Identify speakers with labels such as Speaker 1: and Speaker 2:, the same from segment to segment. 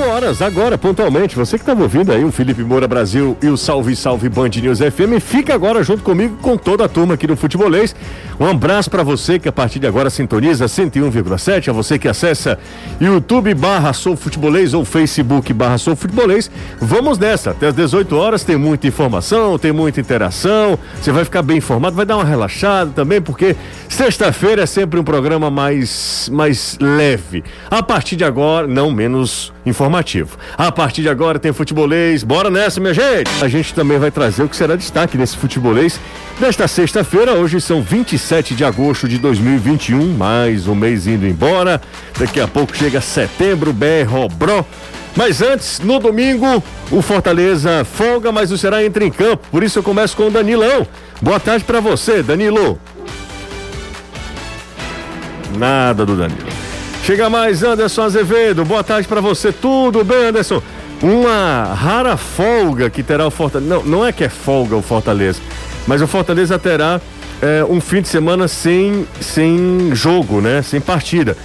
Speaker 1: Horas, agora, pontualmente. Você que estava ouvindo aí o Felipe Moura Brasil e o Salve Salve Band News FM, fica agora junto comigo com toda a turma aqui do Futebolês. Um abraço para você que a partir de agora sintoniza 101,7, a você que acessa YouTube barra Sou Futebolês ou Facebook barra Sou Futebolês. Vamos nessa, até as 18 horas tem muita informação, tem muita interação, você vai ficar bem informado, vai dar uma relaxada também, porque sexta-feira é sempre um programa mais, mais leve. A partir de agora, não menos informativo. A partir de agora tem futebolês, bora nessa, minha gente! A gente também vai trazer o que será destaque nesse futebolês desta sexta-feira. Hoje são 27 de agosto de 2021, mais um mês indo embora. Daqui a pouco chega setembro, BR Robró. Mas antes, no domingo, o Fortaleza folga, mas o Ceará entra em campo. Por isso eu começo com o Danilão. Boa tarde para você, Danilo. Nada do Danilo. Chega mais, Anderson Azevedo. Boa tarde para você. Tudo bem, Anderson? Uma rara folga que terá o Fortaleza. Não, não é que é folga o Fortaleza, mas o Fortaleza terá é, um fim de semana sem, sem jogo, né? Sem partida.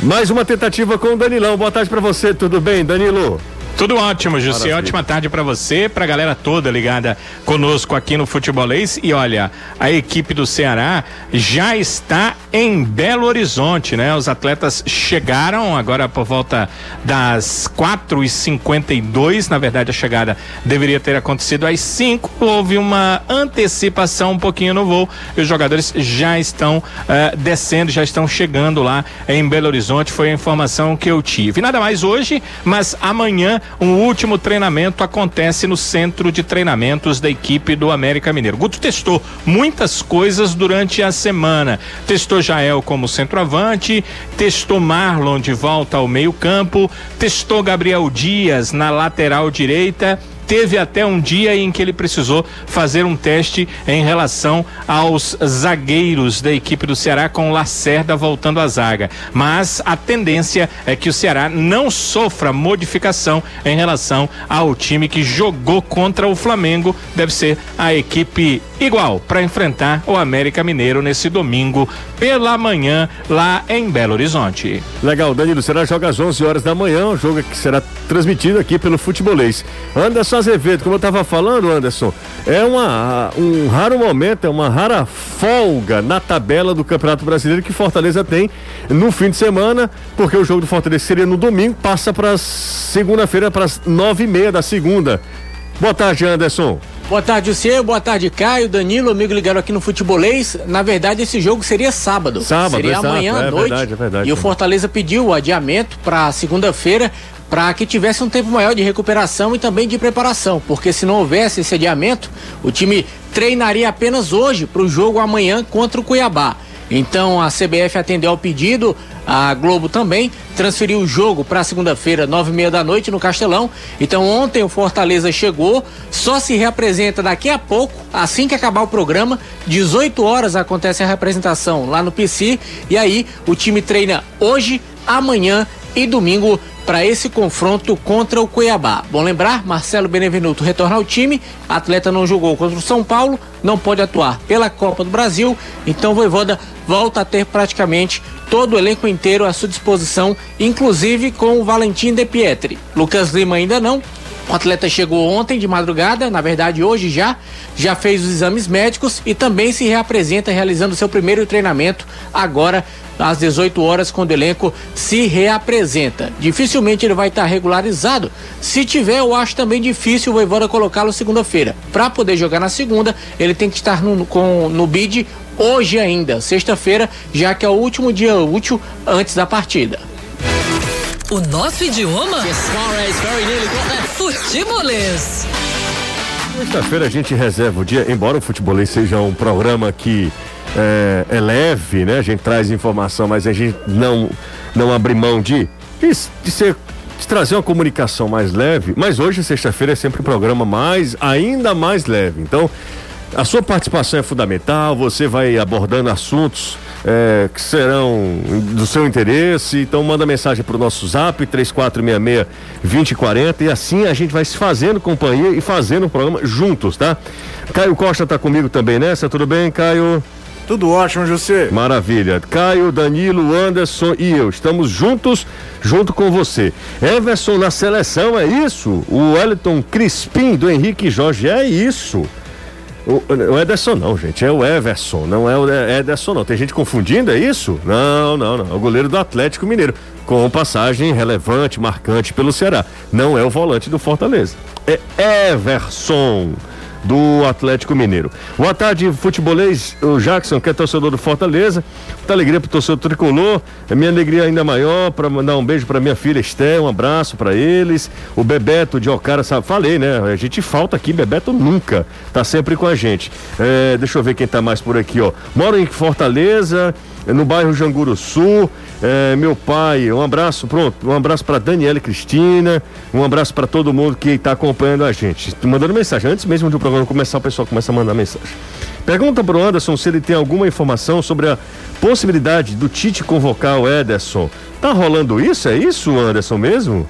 Speaker 1: Mais uma tentativa com o Danilão. Boa tarde para você. Tudo bem, Danilo?
Speaker 2: Tudo ótimo, Jussi. Ótima tarde para você, para a galera toda ligada conosco aqui no Futebolês. E olha, a equipe do Ceará já está em Belo Horizonte, né? Os atletas chegaram agora por volta das 4 e 52 Na verdade, a chegada deveria ter acontecido às 5. Houve uma antecipação um pouquinho no voo e os jogadores já estão uh, descendo, já estão chegando lá em Belo Horizonte. Foi a informação que eu tive. Nada mais hoje, mas amanhã um último treinamento acontece no centro de treinamentos da equipe do América Mineiro. Guto testou muitas coisas durante a semana. Testou Jael como centroavante, testou Marlon de volta ao meio-campo, testou Gabriel Dias na lateral direita teve até um dia em que ele precisou fazer um teste em relação aos zagueiros da equipe do Ceará com Lacerda voltando à zaga. Mas a tendência é que o Ceará não sofra modificação em relação ao time que jogou contra o Flamengo. Deve ser a equipe igual para enfrentar o América Mineiro nesse domingo pela manhã lá em Belo Horizonte.
Speaker 1: Legal, Danilo, será joga às 11 horas da manhã, um jogo que será transmitido aqui pelo Futebolês. Anderson Azevedo, como eu estava falando, Anderson, é uma, um raro momento, é uma rara folga na tabela do Campeonato Brasileiro que Fortaleza tem no fim de semana, porque o jogo do Fortaleza seria no domingo, passa para segunda-feira, para as nove e meia da segunda. Boa tarde, Anderson.
Speaker 3: Boa tarde, você. Boa tarde, Caio, Danilo, amigo ligado aqui no Futebolês. Na verdade, esse jogo seria sábado.
Speaker 1: Sábado,
Speaker 3: Seria
Speaker 1: exato.
Speaker 3: amanhã à
Speaker 1: É
Speaker 3: noite.
Speaker 1: verdade, é verdade.
Speaker 3: E o Fortaleza pediu o adiamento para segunda-feira para que tivesse um tempo maior de recuperação e também de preparação, porque se não houvesse esse adiamento, o time treinaria apenas hoje para o jogo amanhã contra o Cuiabá. Então a CBF atendeu ao pedido, a Globo também transferiu o jogo para segunda-feira, nove e meia da noite no Castelão. Então ontem o Fortaleza chegou, só se reapresenta daqui a pouco, assim que acabar o programa, 18 horas acontece a representação lá no PC e aí o time treina hoje, amanhã e domingo para esse confronto contra o Cuiabá. Bom lembrar, Marcelo Benevenuto retorna ao time, atleta não jogou contra o São Paulo, não pode atuar pela Copa do Brasil, então Voivoda volta a ter praticamente todo o elenco inteiro à sua disposição, inclusive com o Valentim De Pietri. Lucas Lima ainda não, o atleta chegou ontem de madrugada, na verdade hoje já, já fez os exames médicos e também se reapresenta realizando seu primeiro treinamento agora às 18 horas quando o elenco se reapresenta. Dificilmente ele vai estar regularizado. Se tiver, eu acho também difícil o Voivoda colocá-lo segunda-feira. Para poder jogar na segunda, ele tem que estar no, com, no bid hoje ainda, sexta-feira, já que é o último dia útil antes da partida.
Speaker 4: O nosso idioma? Futebolês.
Speaker 1: Sexta-feira a gente reserva o dia, embora o futebolês seja um programa que é, é leve, né? A gente traz informação, mas a gente não, não abre mão de, de, de ser de trazer uma comunicação mais leve, mas hoje, sexta-feira, é sempre um programa mais, ainda mais leve. Então, a sua participação é fundamental, você vai abordando assuntos é, que serão do seu interesse. Então manda mensagem para o nosso zap 3466-2040 e assim a gente vai se fazendo companhia e fazendo o programa juntos, tá? Caio Costa tá comigo também nessa, tudo bem, Caio?
Speaker 5: Tudo ótimo, José.
Speaker 1: Maravilha. Caio, Danilo, Anderson e eu estamos juntos, junto com você. Everson na seleção, é isso? O Wellington Crispim do Henrique Jorge, é isso. O, Ederson não, gente, é o Everson, não é o Ederson não. Tem gente confundindo, é isso? Não, não, não. É o goleiro do Atlético Mineiro, com passagem relevante, marcante pelo Ceará. Não é o volante do Fortaleza. É Everson do Atlético Mineiro. Boa tarde, futebolês. O Jackson, que é torcedor do Fortaleza. Muita alegria pro torcedor tricolor. É minha alegria ainda maior para mandar um beijo para minha filha Esté, um abraço para eles. O Bebeto de Ocara, sabe? falei, né? A gente falta aqui, Bebeto nunca. Tá sempre com a gente. É, deixa eu ver quem tá mais por aqui, ó. Moro em Fortaleza no bairro Janguru Sul. É, meu pai, um abraço, pronto, um abraço para Daniela e Cristina, um abraço para todo mundo que está acompanhando a gente. Mandando mensagem, antes mesmo de o programa começar, o pessoal começa a mandar mensagem. Pergunta para o Anderson se ele tem alguma informação sobre a possibilidade do Tite convocar o Ederson. Tá rolando isso? É isso, Anderson, mesmo?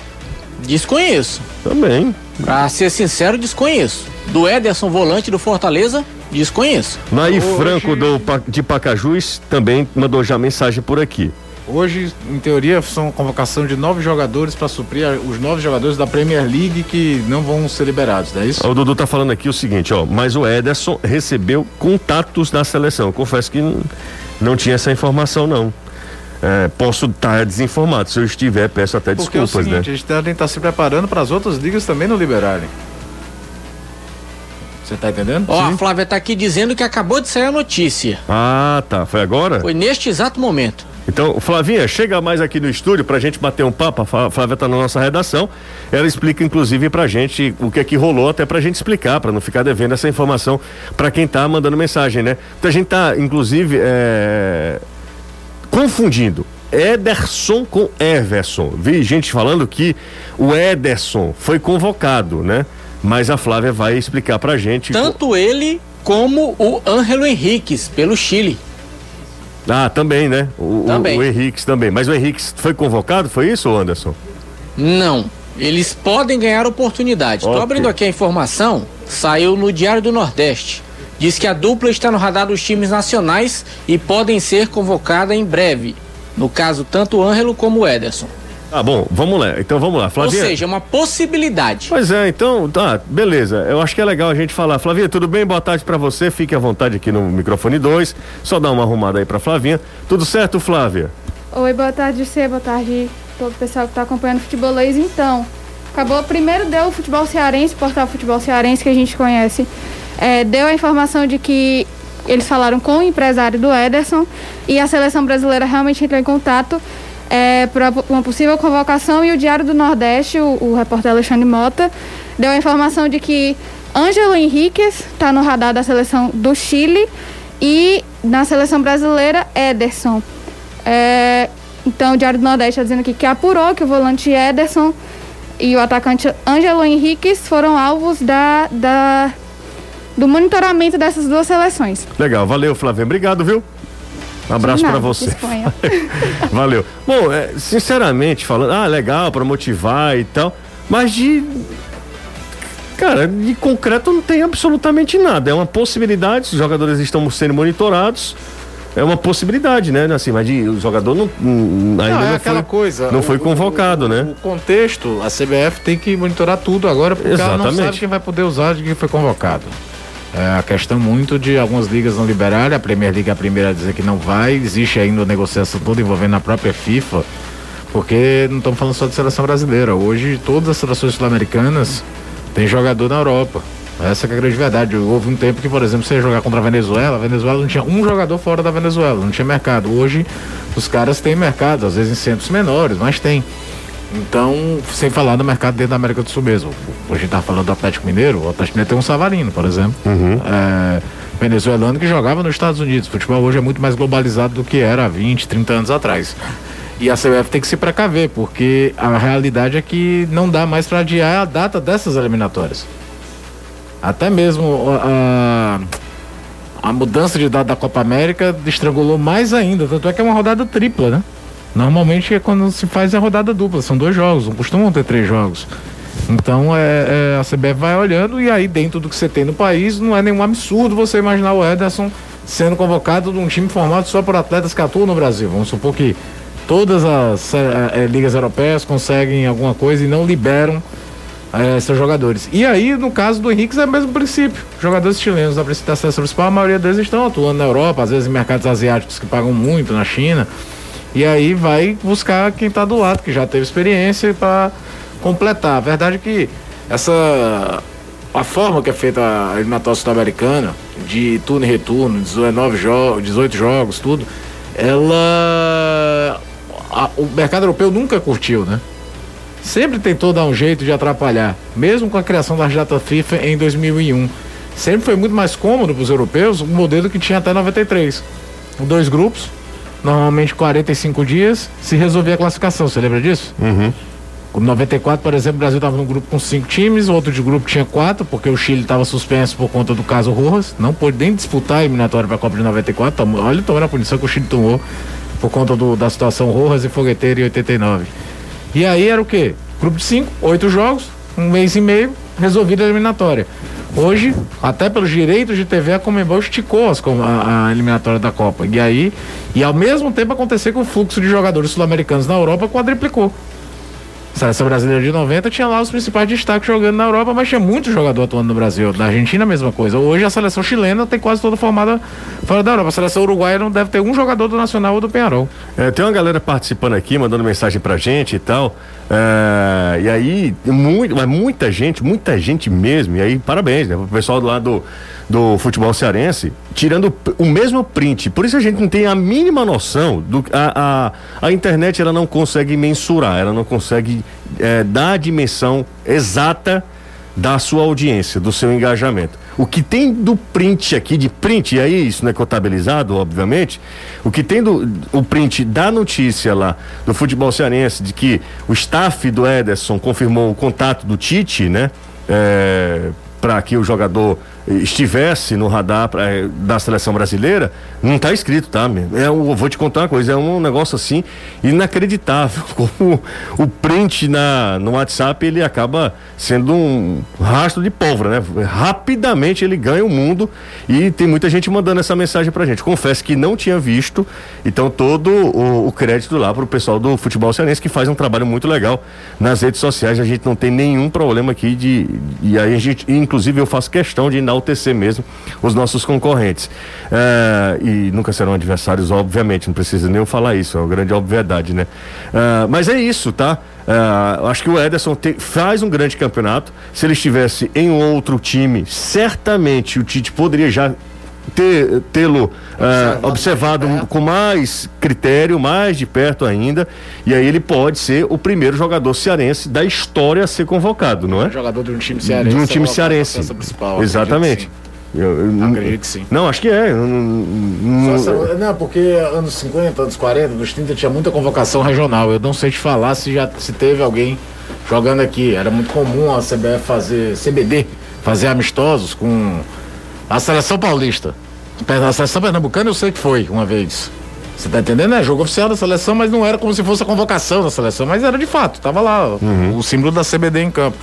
Speaker 3: Desconheço.
Speaker 1: Também.
Speaker 3: Pra ser sincero, desconheço. Do Ederson, volante do Fortaleza, desconheço.
Speaker 1: Naí Hoje... Franco do, de Pacajus também mandou já mensagem por aqui.
Speaker 5: Hoje, em teoria, são convocação de nove jogadores para suprir os nove jogadores da Premier League que não vão ser liberados, não é isso?
Speaker 1: O Dudu tá falando aqui o seguinte, ó, mas o Ederson recebeu contatos da seleção. Eu confesso que não, não tinha essa informação, não. É, posso estar tá desinformado. Se eu estiver, peço até Porque desculpas, é o seguinte,
Speaker 5: né? A gente tem que estar tá se preparando para as outras ligas também não liberarem. Você tá entendendo?
Speaker 3: Ó, a Flávia tá aqui dizendo que acabou de sair a notícia.
Speaker 1: Ah, tá. Foi agora?
Speaker 3: Foi neste exato momento.
Speaker 1: Então, Flavinha, chega mais aqui no estúdio pra gente bater um papo. A Flávia tá na nossa redação. Ela explica, inclusive, pra gente o que é que rolou, até pra gente explicar, pra não ficar devendo essa informação pra quem tá mandando mensagem, né? Então a gente tá, inclusive, é... confundindo. Ederson com Everson. Vi gente falando que o Ederson foi convocado, né? Mas a Flávia vai explicar pra gente.
Speaker 3: Tanto ele como o Ângelo Henriquez, pelo Chile.
Speaker 1: Ah, também, né? O, também. O, o Henrique também. Mas o Henrique foi convocado, foi isso, Anderson?
Speaker 3: Não. Eles podem ganhar oportunidade. Estou abrindo aqui a informação, saiu no Diário do Nordeste. Diz que a dupla está no radar dos times nacionais e podem ser convocada em breve. No caso, tanto o Ângelo como o Ederson.
Speaker 1: Tá bom, vamos lá. Então vamos lá,
Speaker 3: Flavinha. Ou seja, uma possibilidade.
Speaker 1: Pois é, então, tá, beleza. Eu acho que é legal a gente falar. Flavinha, tudo bem? Boa tarde para você. Fique à vontade aqui no microfone 2. Só dar uma arrumada aí pra Flavinha. Tudo certo, Flávia?
Speaker 6: Oi, boa tarde, você, boa tarde todo o pessoal que tá acompanhando o futebolês. Então, acabou, primeiro deu o futebol cearense, portal futebol cearense que a gente conhece. É, deu a informação de que eles falaram com o empresário do Ederson e a seleção brasileira realmente entrou em contato é, para uma possível convocação e o Diário do Nordeste, o, o repórter Alexandre Mota, deu a informação de que Ângelo Henriquez está no radar da seleção do Chile e na seleção brasileira, Ederson. É, então o Diário do Nordeste está dizendo aqui que apurou que o volante Ederson e o atacante Ângelo Henriquez foram alvos da, da, do monitoramento dessas duas seleções.
Speaker 1: Legal, valeu Flávio, obrigado, viu? Um abraço para você. Valeu. Bom, é, sinceramente falando, ah, legal para motivar e tal, mas de cara, de concreto não tem absolutamente nada. É uma possibilidade, os jogadores estão sendo monitorados. É uma possibilidade, né? Assim, mas de, o jogador não,
Speaker 5: ainda não, é não aquela foi, coisa.
Speaker 1: Não foi convocado,
Speaker 5: o,
Speaker 1: né?
Speaker 5: O contexto, a CBF tem que monitorar tudo agora, porque Exatamente. ela não sabe quem vai poder usar de quem foi convocado. É a questão muito de algumas ligas não liberarem, a Premier League é a primeira a dizer que não vai, existe ainda uma negociação toda envolvendo a própria FIFA, porque não estamos falando só de seleção brasileira. Hoje todas as seleções sul-americanas têm jogador na Europa. Essa é a grande verdade. Houve um tempo que, por exemplo, você ia jogar contra a Venezuela, a Venezuela não tinha um jogador fora da Venezuela, não tinha mercado. Hoje os caras têm mercado, às vezes em centros menores, mas tem. Então, sem falar do mercado dentro da América do Sul mesmo. Hoje a gente tá falando do Atlético Mineiro, o Atlético Mineiro tem um Savarino, por exemplo. Uhum. É, venezuelano que jogava nos Estados Unidos. O futebol hoje é muito mais globalizado do que era há 20, 30 anos atrás. E a CBF tem que se precaver, porque a realidade é que não dá mais para adiar a data dessas eliminatórias. Até mesmo a, a mudança de data da Copa América estrangulou mais ainda. Tanto é que é uma rodada tripla, né? Normalmente é quando se faz a rodada dupla, são dois jogos, não costumam ter três jogos. Então é, é, a CBF vai olhando e aí dentro do que você tem no país não é nenhum absurdo você imaginar o Ederson sendo convocado de um time formado só por atletas que atuam no Brasil. Vamos supor que todas as é, é ligas europeias conseguem alguma coisa e não liberam é, seus jogadores. E aí, no caso do Henrique, é o mesmo princípio. Jogadores chilenos da seleção principal, a maioria deles estão atuando na Europa, às vezes em mercados asiáticos que pagam muito, na China. E aí vai buscar quem está do lado, que já teve experiência para completar. A verdade é que essa a forma que é feita a eliminatória sul-americana, de turno e retorno, 19 jogos, 18 jogos, tudo, ela. A, o mercado europeu nunca curtiu, né? Sempre tentou dar um jeito de atrapalhar, mesmo com a criação da data FIFA em 2001. Sempre foi muito mais cômodo para os europeus o modelo que tinha até 93. Dois grupos, normalmente 45 dias, se resolvia a classificação. Você lembra disso?
Speaker 1: Uhum.
Speaker 5: Com 94, por exemplo, o Brasil estava num grupo com cinco times, o outro de grupo tinha quatro, porque o Chile estava suspenso por conta do caso Rojas, não pôde nem disputar a eliminatória para a Copa de 94. olha tomando a punição que o Chile tomou por conta do, da situação Rojas e Fogueteiro em 89. E aí era o quê? Grupo de cinco, oito jogos, um mês e meio, resolvida a eliminatória. Hoje, até pelos direitos de TV, a Comembol esticou as, a, a, eliminatória da Copa. E aí, e ao mesmo tempo acontecer que o fluxo de jogadores sul-americanos na Europa quadriplicou. A seleção brasileira de 90 tinha lá os principais destaques jogando na Europa, mas tinha muito jogador atuando no Brasil. Na Argentina, a mesma coisa. Hoje, a seleção chilena tem quase toda formada fora da Europa. A seleção uruguaia não deve ter um jogador do Nacional ou do Penharol.
Speaker 1: É, tem uma galera participando aqui, mandando mensagem pra gente e tal. É, e aí, muito, mas muita gente, muita gente mesmo. E aí, parabéns, né? Pro pessoal do do, do futebol cearense, tirando o mesmo print. Por isso a gente não tem a mínima noção do a, a, a internet ela não consegue mensurar, ela não consegue é, dar a dimensão exata da sua audiência, do seu engajamento. O que tem do print aqui, de print, e aí isso não é contabilizado, obviamente, o que tem do o print da notícia lá do futebol cearense de que o staff do Ederson confirmou o contato do Tite, né? É, para que o jogador estivesse no radar pra, eh, da seleção brasileira, não está escrito, tá? É, eu vou te contar uma coisa, é um negócio assim inacreditável. Como o print na, no WhatsApp ele acaba sendo um rastro de pólvora, né? Rapidamente ele ganha o mundo e tem muita gente mandando essa mensagem pra gente. Confesso que não tinha visto, então todo o, o crédito lá pro pessoal do futebol cearense que faz um trabalho muito legal nas redes sociais. A gente não tem nenhum problema aqui de. E aí a gente, inclusive, eu faço questão de enaltecer mesmo os nossos concorrentes. É, e nunca serão adversários, obviamente, não precisa nem eu falar isso, é uma grande obviedade, né? É, mas é isso, tá? É, acho que o Ederson te, faz um grande campeonato. Se ele estivesse em outro time, certamente o Tite poderia já ter, tê-lo uh, observado com mais critério, mais de perto ainda, e aí ele pode ser o primeiro jogador cearense da história a ser convocado, não é?
Speaker 5: Jogador de um time cearense.
Speaker 1: De um time cearense. Exatamente.
Speaker 5: Eu, eu, acredito que sim.
Speaker 1: Não, acho que é. Não,
Speaker 5: não, não, porque anos 50, anos 40, anos 30 tinha muita convocação regional. Eu não sei te falar se já se teve alguém jogando aqui. Era muito comum a CBF fazer CBD, fazer amistosos com a seleção paulista. A seleção pernambucana eu sei que foi uma vez. Você tá entendendo? É jogo oficial da seleção, mas não era como se fosse a convocação da seleção, mas era de fato, tava lá uhum. o símbolo da CBD em campo.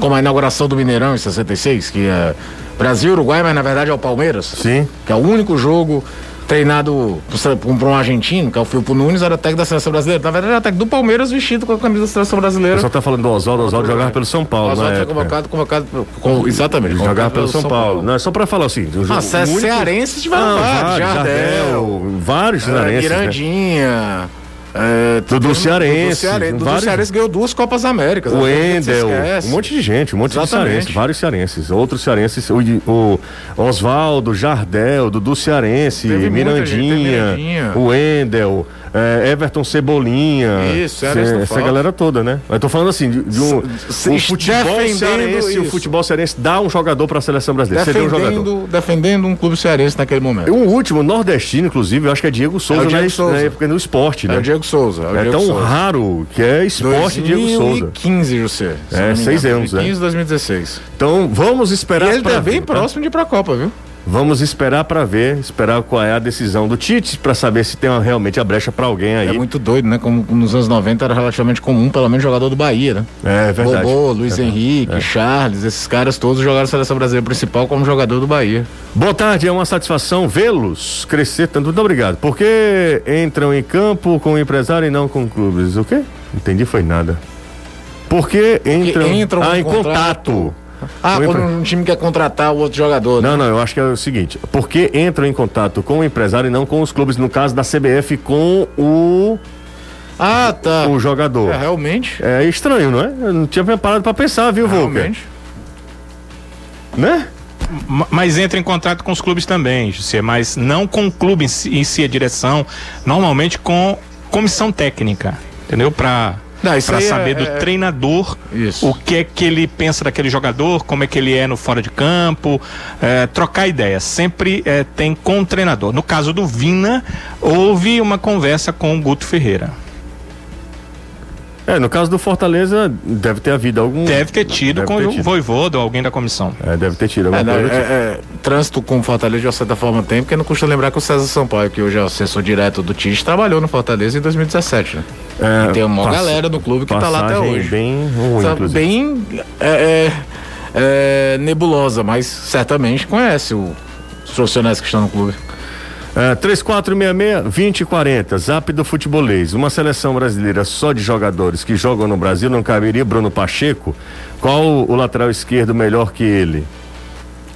Speaker 5: Como a inauguração do Mineirão em 66, que é Brasil, Uruguai, mas na verdade é o Palmeiras.
Speaker 1: Sim.
Speaker 5: Que é o único jogo treinado por, um argentino, que é o Filpo Nunes, era técnico da seleção brasileira. Na verdade, era técnico do Palmeiras vestido com a camisa da seleção brasileira. Você
Speaker 1: tá falando do Oswaldo, Oswaldo jogava pelo São Paulo. O Oswaldo
Speaker 5: foi convocado, convocado, com, exatamente.
Speaker 1: Convocado jogava pelo, São, São Paulo. Paulo. Não, é só pra falar assim.
Speaker 5: Ah, único... cearenses tiveram vários. Jardel,
Speaker 1: vários cearenses.
Speaker 5: Mirandinha. Né?
Speaker 1: É, Dudu Cearense.
Speaker 5: Dudu vários... Cearense ganhou duas Copas Américas.
Speaker 1: O Endel, um monte de gente, um monte Exatamente. de cearenses, vários cearenses. Outros cearenses, o, o Oswaldo, Jardel, Dudu Cearense, Mirandinha, Mirandinha, o Endel é, Everton Cebolinha.
Speaker 5: Isso,
Speaker 1: essa, essa galera toda, né? Eu tô falando assim, de, de um, o futebol cearense, o futebol cearense dá um jogador para a seleção brasileira.
Speaker 5: Defendendo,
Speaker 1: um jogador.
Speaker 5: defendendo um clube cearense naquele momento.
Speaker 1: Um último, nordestino, inclusive, eu acho que é Diego Souza, é Diego na, Souza. na época no esporte, né?
Speaker 5: É o Diego Souza. É,
Speaker 1: o é
Speaker 5: Diego
Speaker 1: tão
Speaker 5: Souza.
Speaker 1: raro que é esporte 2015, Diego Souza.
Speaker 5: 2015, José.
Speaker 1: É, seis anos,
Speaker 5: 2015, né? 2016.
Speaker 1: Então, vamos esperar.
Speaker 5: E ele tá bem tá? próximo de ir pra Copa, viu?
Speaker 1: Vamos esperar para ver, esperar qual é a decisão do Tite para saber se tem uma, realmente a brecha para alguém aí.
Speaker 5: É muito doido, né? Como nos anos 90 era relativamente comum, pelo menos jogador do Bahia, né?
Speaker 1: É verdade.
Speaker 5: Bobô, Luiz é, Henrique, é. Charles, esses caras todos jogaram a seleção brasileira principal como jogador do Bahia.
Speaker 1: Boa tarde, é uma satisfação vê-los crescer tanto. Muito obrigado. Por que entram em campo com o empresário e não com clubes? O quê? Entendi, foi nada. Por que entram,
Speaker 5: entram ah, em contato ah, quando um time quer contratar o outro jogador.
Speaker 1: Né? Não, não, eu acho que é o seguinte: porque entram em contato com o empresário e não com os clubes, no caso da CBF, com o.
Speaker 5: Ah, tá.
Speaker 1: O jogador.
Speaker 5: É, realmente.
Speaker 1: É estranho, não é? Eu não tinha preparado para pensar, viu, Volker? Realmente. Né?
Speaker 2: Mas entra em contato com os clubes também, José, mas não com o clube em si, em si a direção, normalmente com comissão técnica, entendeu? Para para saber é, do é... treinador Isso. o que é que ele pensa daquele jogador, como é que ele é no fora de campo, é, trocar ideias. Sempre é, tem com o treinador. No caso do Vina, houve uma conversa com o Guto Ferreira.
Speaker 1: É, no caso do Fortaleza, deve ter havido algum.
Speaker 2: Deve ter tido deve com ter o Voivodo ou alguém da comissão.
Speaker 1: É, deve ter tido alguma
Speaker 5: é, coisa. É, é, trânsito com o Fortaleza, de certa forma, tem, porque não custa lembrar que o César Sampaio, que hoje é o assessor direto do Tite, trabalhou no Fortaleza em 2017, né? É, e tem uma pass... galera do clube que tá lá até hoje.
Speaker 1: Bem ruim,
Speaker 5: Sabe, Bem é, é, é, nebulosa, mas certamente conhece o, os profissionais que estão no clube.
Speaker 1: É, 3466-2040, zap do futebolês. Uma seleção brasileira só de jogadores que jogam no Brasil não caberia Bruno Pacheco? Qual o lateral esquerdo melhor que ele?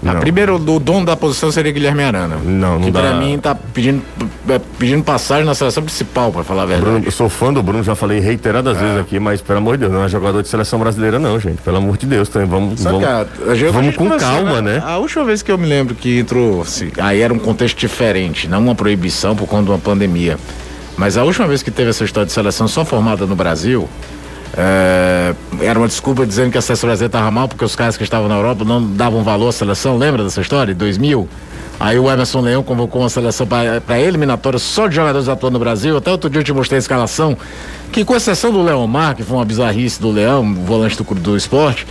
Speaker 5: A primeiro, o dono da posição seria Guilherme Arana.
Speaker 1: Não, não
Speaker 5: que
Speaker 1: dá.
Speaker 5: pra mim tá pedindo, é, pedindo passagem na seleção principal, pra falar a verdade.
Speaker 1: Bruno, eu sou fã do Bruno, já falei reiteradas é. vezes aqui, mas pelo amor de Deus, não é jogador de seleção brasileira, não, gente. Pelo amor de Deus, também vamos. vamos, a vamos com calma, né?
Speaker 5: A última vez que eu me lembro que entrou, assim, aí era um contexto diferente, não uma proibição por conta de uma pandemia. Mas a última vez que teve essa história de seleção só formada no Brasil, é, era uma desculpa dizendo que a seleção brasileira estava mal porque os caras que estavam na Europa não davam valor à seleção. Lembra dessa história? 2000. Aí o Emerson Leão convocou uma seleção para eliminatória só de jogadores atuando no Brasil. Até outro dia eu te mostrei a escalação, que com exceção do Leomar, que foi uma bizarrice do Leão, volante do, do esporte,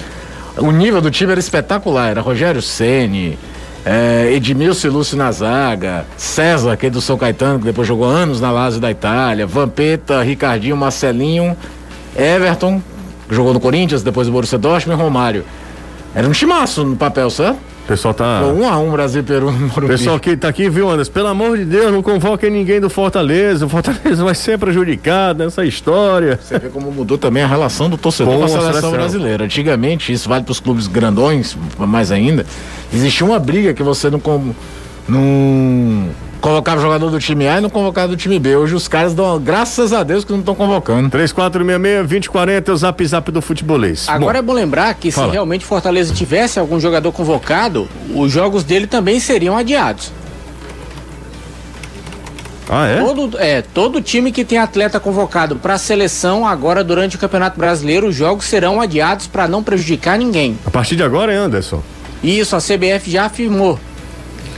Speaker 5: o nível do time era espetacular. Era Rogério Ceni, é, Edmilson e Lúcio na zaga, César, que é do São Caetano, que depois jogou anos na Lazio da Itália, Vampeta, Ricardinho, Marcelinho Everton, jogou no Corinthians, depois do Borussia Dortmund e Romário. Era um timaço no papel, certo?
Speaker 1: O pessoal tá.
Speaker 5: Um a um Brasil Peru
Speaker 1: no pessoal que tá aqui, viu, Anderson? Pelo amor de Deus, não convoquem ninguém do Fortaleza. O Fortaleza vai ser prejudicado nessa história.
Speaker 5: Você vê como mudou também a relação do torcedor com, a seleção, seleção, brasileira. Antigamente, isso vale para os clubes grandões, mais ainda, existia uma briga que você não. não Colocava jogador do time A e não convocava do time B. Hoje os caras dão, graças a Deus, que não estão convocando.
Speaker 1: 3466-2040 é o zap zap do futebolês.
Speaker 3: Agora bom, é bom lembrar que fala. se realmente Fortaleza tivesse algum jogador convocado, os jogos dele também seriam adiados.
Speaker 1: Ah, é?
Speaker 3: Todo, é, todo time que tem atleta convocado para a seleção agora durante o Campeonato Brasileiro, os jogos serão adiados para não prejudicar ninguém.
Speaker 1: A partir de agora, hein, Anderson?
Speaker 3: Isso, a CBF já afirmou.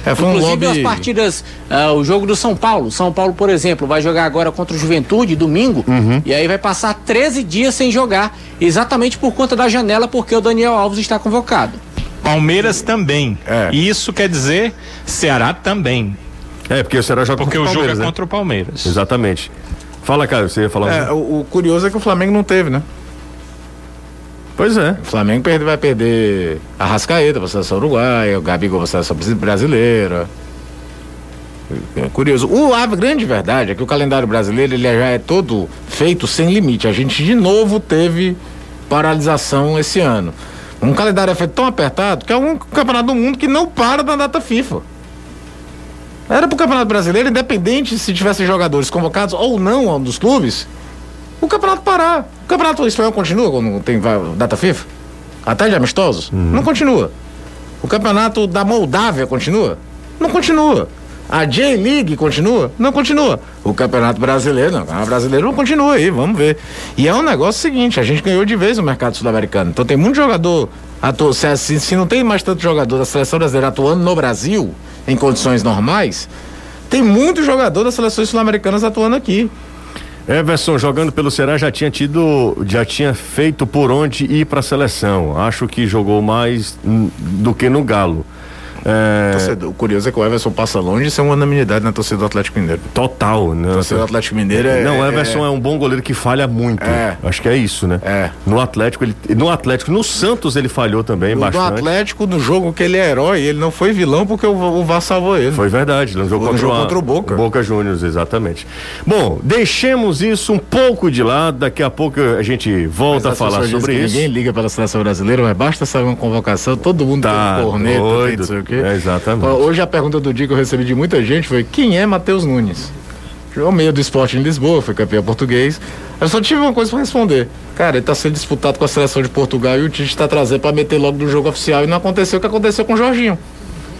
Speaker 3: É, foi Inclusive um lobby... as partidas, uh, o jogo do São Paulo. São Paulo, por exemplo, vai jogar agora contra o Juventude domingo uhum. e aí vai passar 13 dias sem jogar, exatamente por conta da janela, porque o Daniel Alves está convocado.
Speaker 2: Palmeiras também. É. Isso quer dizer Ceará também.
Speaker 1: É, porque o Ceará joga
Speaker 2: porque contra o Palmeiras. Porque o jogo é né? contra o Palmeiras.
Speaker 1: Exatamente. Fala, cara, você ia falar.
Speaker 5: É, um... o, o curioso é que o Flamengo não teve, né?
Speaker 1: Pois é.
Speaker 5: O Flamengo perde, vai perder a Rascaeta para a seleção uruguaia, o Gabigol para a seleção brasileira. É curioso. O, a grande verdade é que o calendário brasileiro ele já é todo feito sem limite. A gente de novo teve paralisação esse ano. Um calendário é feito tão apertado que é um campeonato do mundo que não para na data FIFA. Era para o Campeonato Brasileiro, independente se tivessem jogadores convocados ou não dos clubes, o campeonato parar. O campeonato espanhol continua quando tem data FIFA? Até de amistosos? Uhum. Não continua. O campeonato da Moldávia continua? Não continua. A J-League continua? Não continua. O Campeonato Brasileiro, não. O Campeonato Brasileiro não continua aí, vamos ver. E é um negócio seguinte, a gente ganhou de vez o mercado sul-americano. Então tem muito jogador atu... se, se não tem mais tanto jogador da seleção brasileira atuando no Brasil, em condições normais, tem muito jogador das seleções sul-americanas atuando aqui.
Speaker 1: Everson jogando pelo Ceará já tinha tido, já tinha feito por onde ir para a seleção. Acho que jogou mais do que no Galo.
Speaker 5: É... Torcedor, o curioso é que o Everson passa longe de ser uma unanimidade na torcida do Atlético Mineiro.
Speaker 1: Total, né?
Speaker 5: Torcida do Atlético Mineiro é.
Speaker 1: Não, o Everson é... é... um bom goleiro que falha muito. É. Acho que é isso, né?
Speaker 5: É.
Speaker 1: No Atlético, ele. No Atlético, no Santos ele falhou também no, bastante.
Speaker 5: No Atlético, no jogo que ele é herói, ele não foi vilão porque o, o salvou ele.
Speaker 1: Foi verdade, no jogo, no contra, jogo contra o Boca. Boca Juniors, exatamente. Bom, deixemos isso um pouco de lado, daqui a pouco a gente volta a falar sobre isso.
Speaker 5: Ninguém liga pela seleção brasileira, mas basta saber uma convocação, todo mundo
Speaker 1: tá tem um corneta, doido.
Speaker 5: não sei o quê.
Speaker 1: É, exatamente.
Speaker 5: Hoje a pergunta do dia que eu recebi de muita gente foi: quem é Matheus Nunes? Jogou meio do esporte em Lisboa, foi campeão português. Eu só tive uma coisa para responder. Cara, ele tá sendo disputado com a seleção de Portugal e o Tite está trazendo para meter logo no jogo oficial e não aconteceu o que aconteceu com o Jorginho.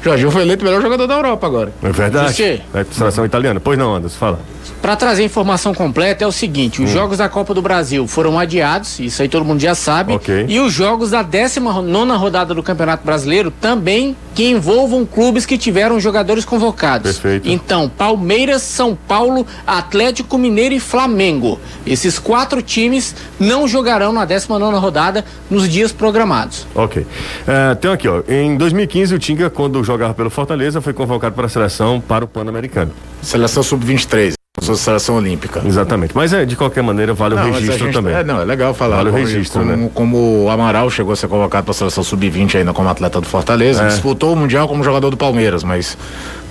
Speaker 5: Jorginho foi eleito o melhor jogador da Europa agora.
Speaker 1: É verdade. É seleção italiana. Pois não, Anderson, fala.
Speaker 3: Para trazer informação completa é o seguinte: os hum. jogos da Copa do Brasil foram adiados, isso aí todo mundo já sabe.
Speaker 1: Okay.
Speaker 3: E os jogos da 19 rodada do Campeonato Brasileiro também que envolvam clubes que tiveram jogadores convocados.
Speaker 1: Perfeito.
Speaker 3: Então, Palmeiras, São Paulo, Atlético Mineiro e Flamengo. Esses quatro times não jogarão na 19 rodada nos dias programados.
Speaker 1: Ok. Uh, tem aqui, ó. Em 2015, o Tinga, quando jogava pelo Fortaleza, foi convocado para a seleção para o Pan-Americano.
Speaker 5: Seleção sub-23. Seleção Olímpica.
Speaker 1: Exatamente. Mas é, de qualquer maneira vale não, o registro gente, também.
Speaker 5: É, não, é legal falar.
Speaker 1: Vale como, o registro,
Speaker 5: como,
Speaker 1: né?
Speaker 5: Como o Amaral chegou a ser convocado para a seleção sub-20 ainda como atleta do Fortaleza, é. disputou o Mundial como jogador do Palmeiras, mas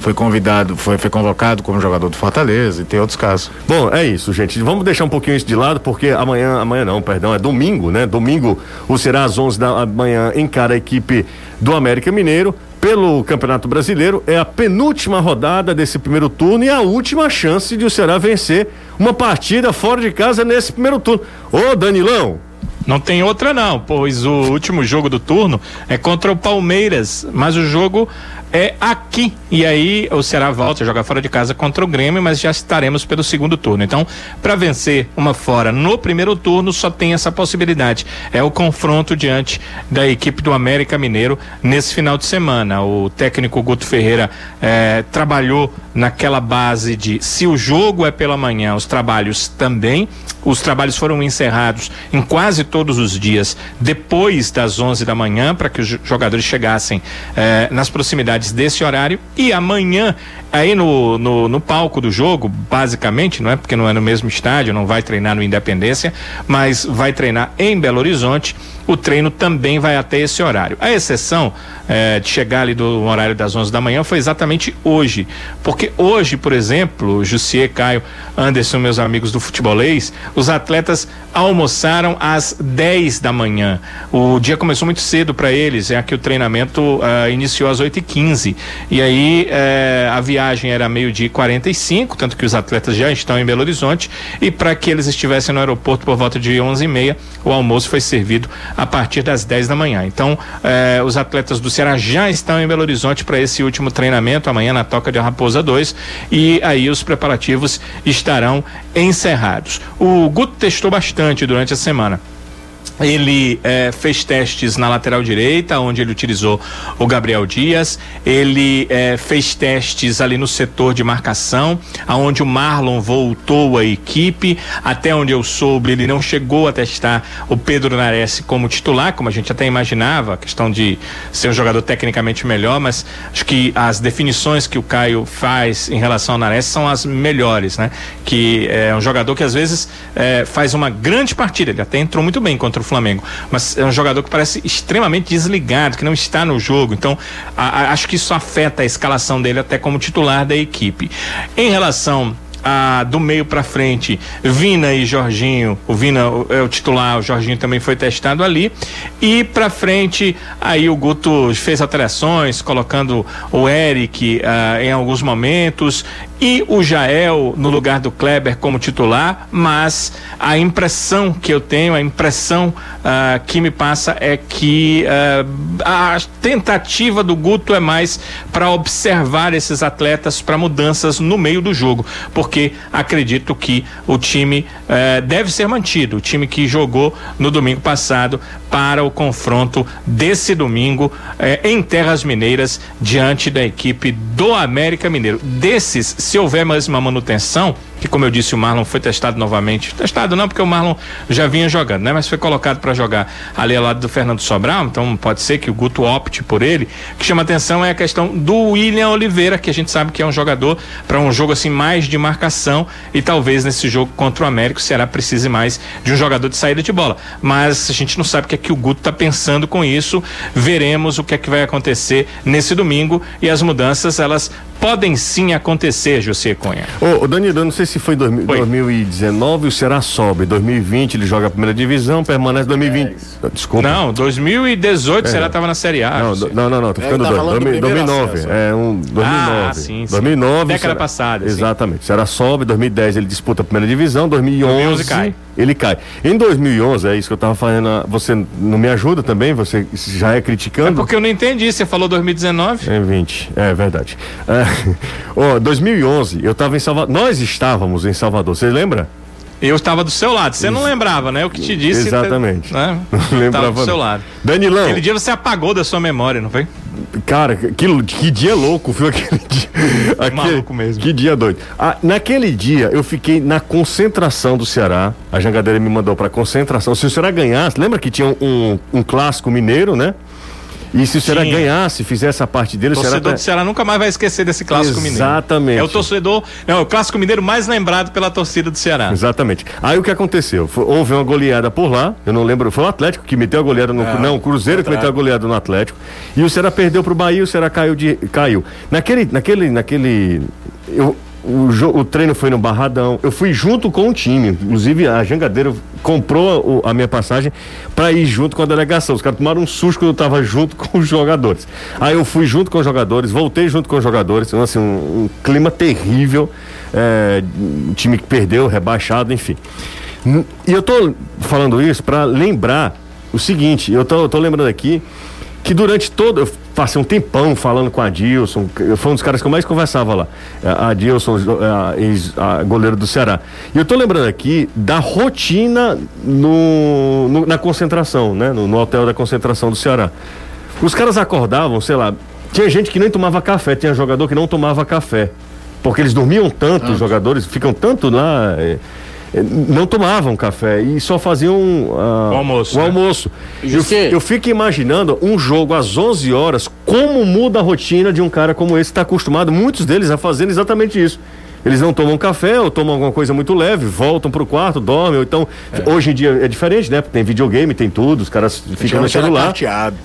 Speaker 5: foi convidado, foi, foi convocado como jogador do Fortaleza e tem outros casos.
Speaker 1: Bom, é isso, gente. Vamos deixar um pouquinho isso de lado, porque amanhã, amanhã não, perdão, é domingo, né? Domingo, o será às 11 da manhã, encara a equipe do América Mineiro pelo Campeonato Brasileiro. É a penúltima rodada desse primeiro turno e a última chance de o Ceará vencer uma partida fora de casa nesse primeiro turno. Ô, Danilão,
Speaker 2: não tem outra não, pois o último jogo do turno é contra o Palmeiras, mas o jogo é aqui. E aí o Ceará volta a jogar fora de casa contra o Grêmio, mas já estaremos pelo segundo turno. Então, para vencer uma fora no primeiro turno, só tem essa possibilidade. É o confronto diante da equipe do América Mineiro nesse final de semana. O técnico Guto Ferreira eh, trabalhou naquela base de se o jogo é pela manhã, os trabalhos também. Os trabalhos foram encerrados em quase todos os dias depois das 11 da manhã para que os jogadores chegassem eh, nas proximidades desse horário e amanhã aí no, no, no, palco do jogo, basicamente, não é porque não é no mesmo estádio, não vai treinar no Independência, mas vai treinar em Belo Horizonte. O treino também vai até esse horário. A exceção é, de chegar ali do horário das 11 da manhã foi exatamente hoje, porque hoje, por exemplo, Jussier, Caio, Anderson, meus amigos do futebolês, os atletas almoçaram às 10 da manhã. O dia começou muito cedo para eles, é que o treinamento uh, iniciou às 8 e 15 e aí uh, a viagem era meio-dia e 45, tanto que os atletas já estão em Belo Horizonte e para que eles estivessem no aeroporto por volta de 11 e meia, o almoço foi servido a partir das 10 da manhã. Então, uh, os atletas do Ceará já estão em Belo Horizonte para esse último treinamento amanhã na Toca de Raposa 2 e aí os preparativos estarão encerrados. O Guto testou bastante durante a semana. Ele é, fez testes na lateral direita, onde ele utilizou o Gabriel Dias. Ele é, fez testes ali no setor de marcação, aonde o Marlon voltou à equipe. Até onde eu soube, ele não chegou a testar o Pedro Nares como titular, como a gente até imaginava, a questão de ser um jogador tecnicamente melhor, mas acho que as definições que o Caio faz em relação ao Nares são as melhores, né? Que é um jogador que às vezes é, faz uma grande partida, ele até entrou muito bem contra o Flamengo. Mas é um jogador que parece extremamente desligado, que não está no jogo. Então, a, a, acho que isso afeta a escalação dele até como titular da equipe. Em relação a, do meio para frente, Vina e Jorginho. O Vina é o titular, o Jorginho também foi testado ali. E para frente, aí o Guto fez alterações, colocando o Eric uh, em alguns momentos e o Jael no lugar do Kleber como titular, mas a impressão que eu tenho, a impressão uh, que me passa é que uh, a tentativa do Guto é mais para observar esses atletas para mudanças no meio do jogo, porque acredito que o time uh, deve ser mantido, o time que jogou no domingo passado para o confronto desse domingo eh, em Terras Mineiras diante da equipe do América Mineiro. Desses se houver mais uma manutenção, que como eu disse, o Marlon foi testado novamente. Testado não, porque o Marlon já vinha jogando, né? Mas foi colocado para jogar ali ao lado do Fernando Sobral, então pode ser que o Guto opte por ele. O que chama atenção é a questão do William Oliveira, que a gente sabe que é um jogador para um jogo assim mais de marcação e talvez nesse jogo contra o América o Ceará precise mais de um jogador de saída de bola. Mas a gente não sabe o que é que o Guto está pensando com isso. Veremos o que é que vai acontecer nesse domingo e as mudanças elas podem sim acontecer, José Cunha.
Speaker 1: Ô, ô Danilo, eu não sei se foi em 2019 o Ceará sobe, 2020 ele joga a primeira divisão, permanece 2020.
Speaker 2: É Desculpa. Não, 2018 é. o Ceará estava na Série A.
Speaker 1: Não, do, não, não, não, tô ficando tá doido. 2009, é um 2009. Ah, sim, sim. 2009.
Speaker 2: Década Ceará, passada.
Speaker 1: Exatamente. O Ceará sobe, 2010 ele disputa a primeira divisão, 2011, 2011 cai. Ele cai. Em 2011, é isso que eu tava fazendo, você não me ajuda também, você já é criticando? É
Speaker 2: porque eu não entendi, você falou 2019?
Speaker 1: É 20, é verdade. É, oh, 2011, eu estava em Salvador. Nós estávamos em Salvador, você lembra?
Speaker 2: Eu estava do seu lado. Você não lembrava, né? Eu que te disse.
Speaker 1: Exatamente.
Speaker 2: Né? Não lembrava. do seu lado.
Speaker 1: Danilão.
Speaker 2: Aquele dia você apagou da sua memória, não foi?
Speaker 1: Cara, que, que dia louco, viu? Aquele dia. Aquele,
Speaker 2: Maluco mesmo.
Speaker 1: Que dia doido. Ah, naquele dia, eu fiquei na concentração do Ceará. A Jangadeira me mandou pra concentração. Se o Ceará ganhasse, lembra que tinha um, um clássico mineiro, né? E se o Ceará ganhasse, fizesse a parte dele,
Speaker 2: o torcedor Ceará... do Ceará nunca mais vai esquecer desse clássico
Speaker 1: Exatamente.
Speaker 2: mineiro.
Speaker 1: Exatamente.
Speaker 2: É o torcedor, é o clássico mineiro mais lembrado pela torcida do Ceará.
Speaker 1: Exatamente. Aí o que aconteceu? Foi, houve uma goleada por lá, eu não lembro, foi o Atlético que meteu a goleada no. É, não, o Cruzeiro que meteu a goleada no Atlético. E o Ceará perdeu pro Bahia, o Ceará caiu de. caiu. Naquele. naquele. naquele. Eu, o, o, treino foi no Barradão. Eu fui junto com o time. Inclusive, a Jangadeira comprou o, a minha passagem para ir junto com a delegação. Os caras tomaram um susto quando eu tava junto com os jogadores. Aí eu fui junto com os jogadores, voltei junto com os jogadores. Então, assim, um, um clima terrível. É, um time que perdeu, rebaixado, enfim. E eu tô falando isso para lembrar o seguinte: eu tô, eu tô lembrando aqui que durante todo. Eu passei um tempão falando com a Dilson, foi um dos caras que eu mais conversava lá. A Dilson, a, ex, a goleiro do Ceará. E eu tô lembrando aqui da rotina no, no na concentração, né? No, no, hotel da concentração do Ceará. Os caras acordavam, sei lá, tinha gente que nem tomava café, tinha jogador que não tomava café. Porque eles dormiam tanto, os jogadores ficam tanto lá. É, não tomavam café e só faziam uh,
Speaker 2: o almoço.
Speaker 1: O né? almoço. Eu, eu, fico imaginando um jogo às 11 horas, como muda a rotina de um cara como esse, está acostumado, muitos deles, a fazendo exatamente isso. Eles não tomam café ou tomam alguma coisa muito leve, voltam pro quarto, dormem. Ou então, é. hoje em dia é diferente, né? Tem videogame, tem tudo, os caras ficam no celular.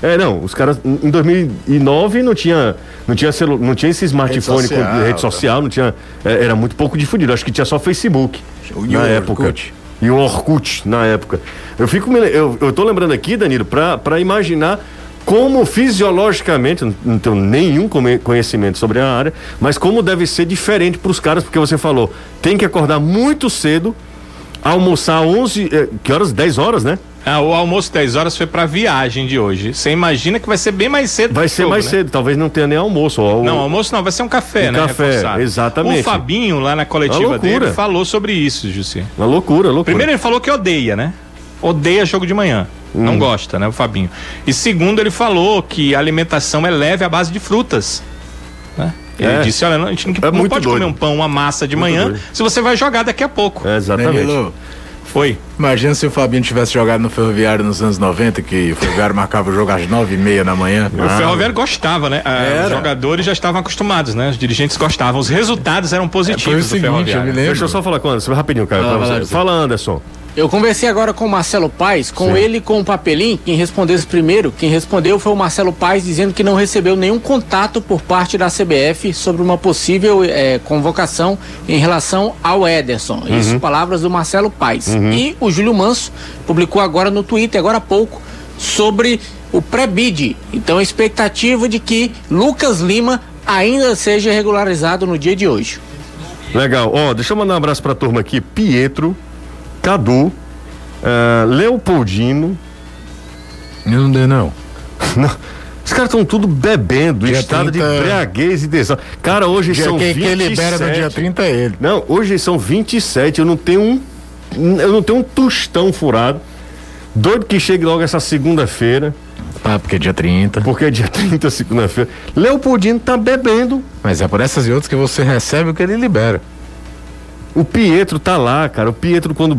Speaker 1: É, não, os caras em 2009 não tinha não tinha celu, não tinha esse smartphone rede social, com rede social, não tinha é, era muito pouco difundido. Acho que tinha só Facebook o na época. Orkut. E o Orkut na época. Eu fico eu, eu tô lembrando aqui, Danilo, para imaginar como fisiologicamente, não tenho nenhum conhecimento sobre a área, mas como deve ser diferente para os caras, porque você falou, tem que acordar muito cedo, almoçar 11, eh, que horas? 10 horas, né?
Speaker 2: Ah, o almoço 10 horas foi pra viagem de hoje. Você imagina que vai ser bem mais cedo.
Speaker 1: Vai ser jogo, mais né? cedo, talvez não tenha nem almoço. Ou...
Speaker 2: Não, almoço não, vai ser um café, um né?
Speaker 1: Café, Reforçado. exatamente.
Speaker 2: O Fabinho, lá na coletiva dele, falou sobre isso, Jussi.
Speaker 1: Uma loucura, loucura.
Speaker 2: Primeiro ele falou que odeia, né? Odeia jogo de manhã. Hum. Não gosta, né, o Fabinho. E segundo, ele falou que a alimentação é leve à base de frutas. Né? Ele é. disse: olha, a gente não, é não pode doido. comer um pão, uma massa de muito manhã doido. se você vai jogar daqui a pouco.
Speaker 1: É, exatamente.
Speaker 2: Foi.
Speaker 5: Imagina se o Fabinho tivesse jogado no Ferroviário nos anos 90, que o Ferroviário marcava o jogo às nove e meia da manhã.
Speaker 2: O ah. Ferroviário gostava, né? Ah, os jogadores já estavam acostumados, né? Os dirigentes gostavam. Os resultados eram positivos é, foi o
Speaker 1: seguinte, eu me lembro. Deixa eu só falar com o Anderson, rapidinho, cara. Ah, Fala, Anderson.
Speaker 3: Eu conversei agora com o Marcelo Paes, com Sim. ele e com o Papelim. Quem respondeu primeiro, quem respondeu foi o Marcelo Paes, dizendo que não recebeu nenhum contato por parte da CBF sobre uma possível é, convocação em relação ao Ederson. Uhum. Isso, palavras do Marcelo Paes. Uhum. E o Júlio Manso publicou agora no Twitter, agora há pouco, sobre o pré-bid. Então, a expectativa de que Lucas Lima ainda seja regularizado no dia de hoje.
Speaker 1: Legal. Ó, oh, deixa eu mandar um abraço para a turma aqui. Pietro. Cadu, uh, Leopoldino.
Speaker 5: Eu não dei, não.
Speaker 1: não. Os caras estão tudo bebendo, dia estado 30... de embriaguez e desão. Cara, hoje dia são quem, 27. Quem libera
Speaker 5: no dia 30 é ele.
Speaker 1: Não, hoje são 27, eu não tenho um. Eu não tenho um tostão furado. Doido que chegue logo essa segunda-feira.
Speaker 5: Ah, porque é dia 30.
Speaker 1: Porque é dia 30, segunda-feira. Leopoldino tá bebendo.
Speaker 5: Mas é por essas e outras que você recebe o que ele libera.
Speaker 1: O Pietro tá lá, cara. O Pietro, quando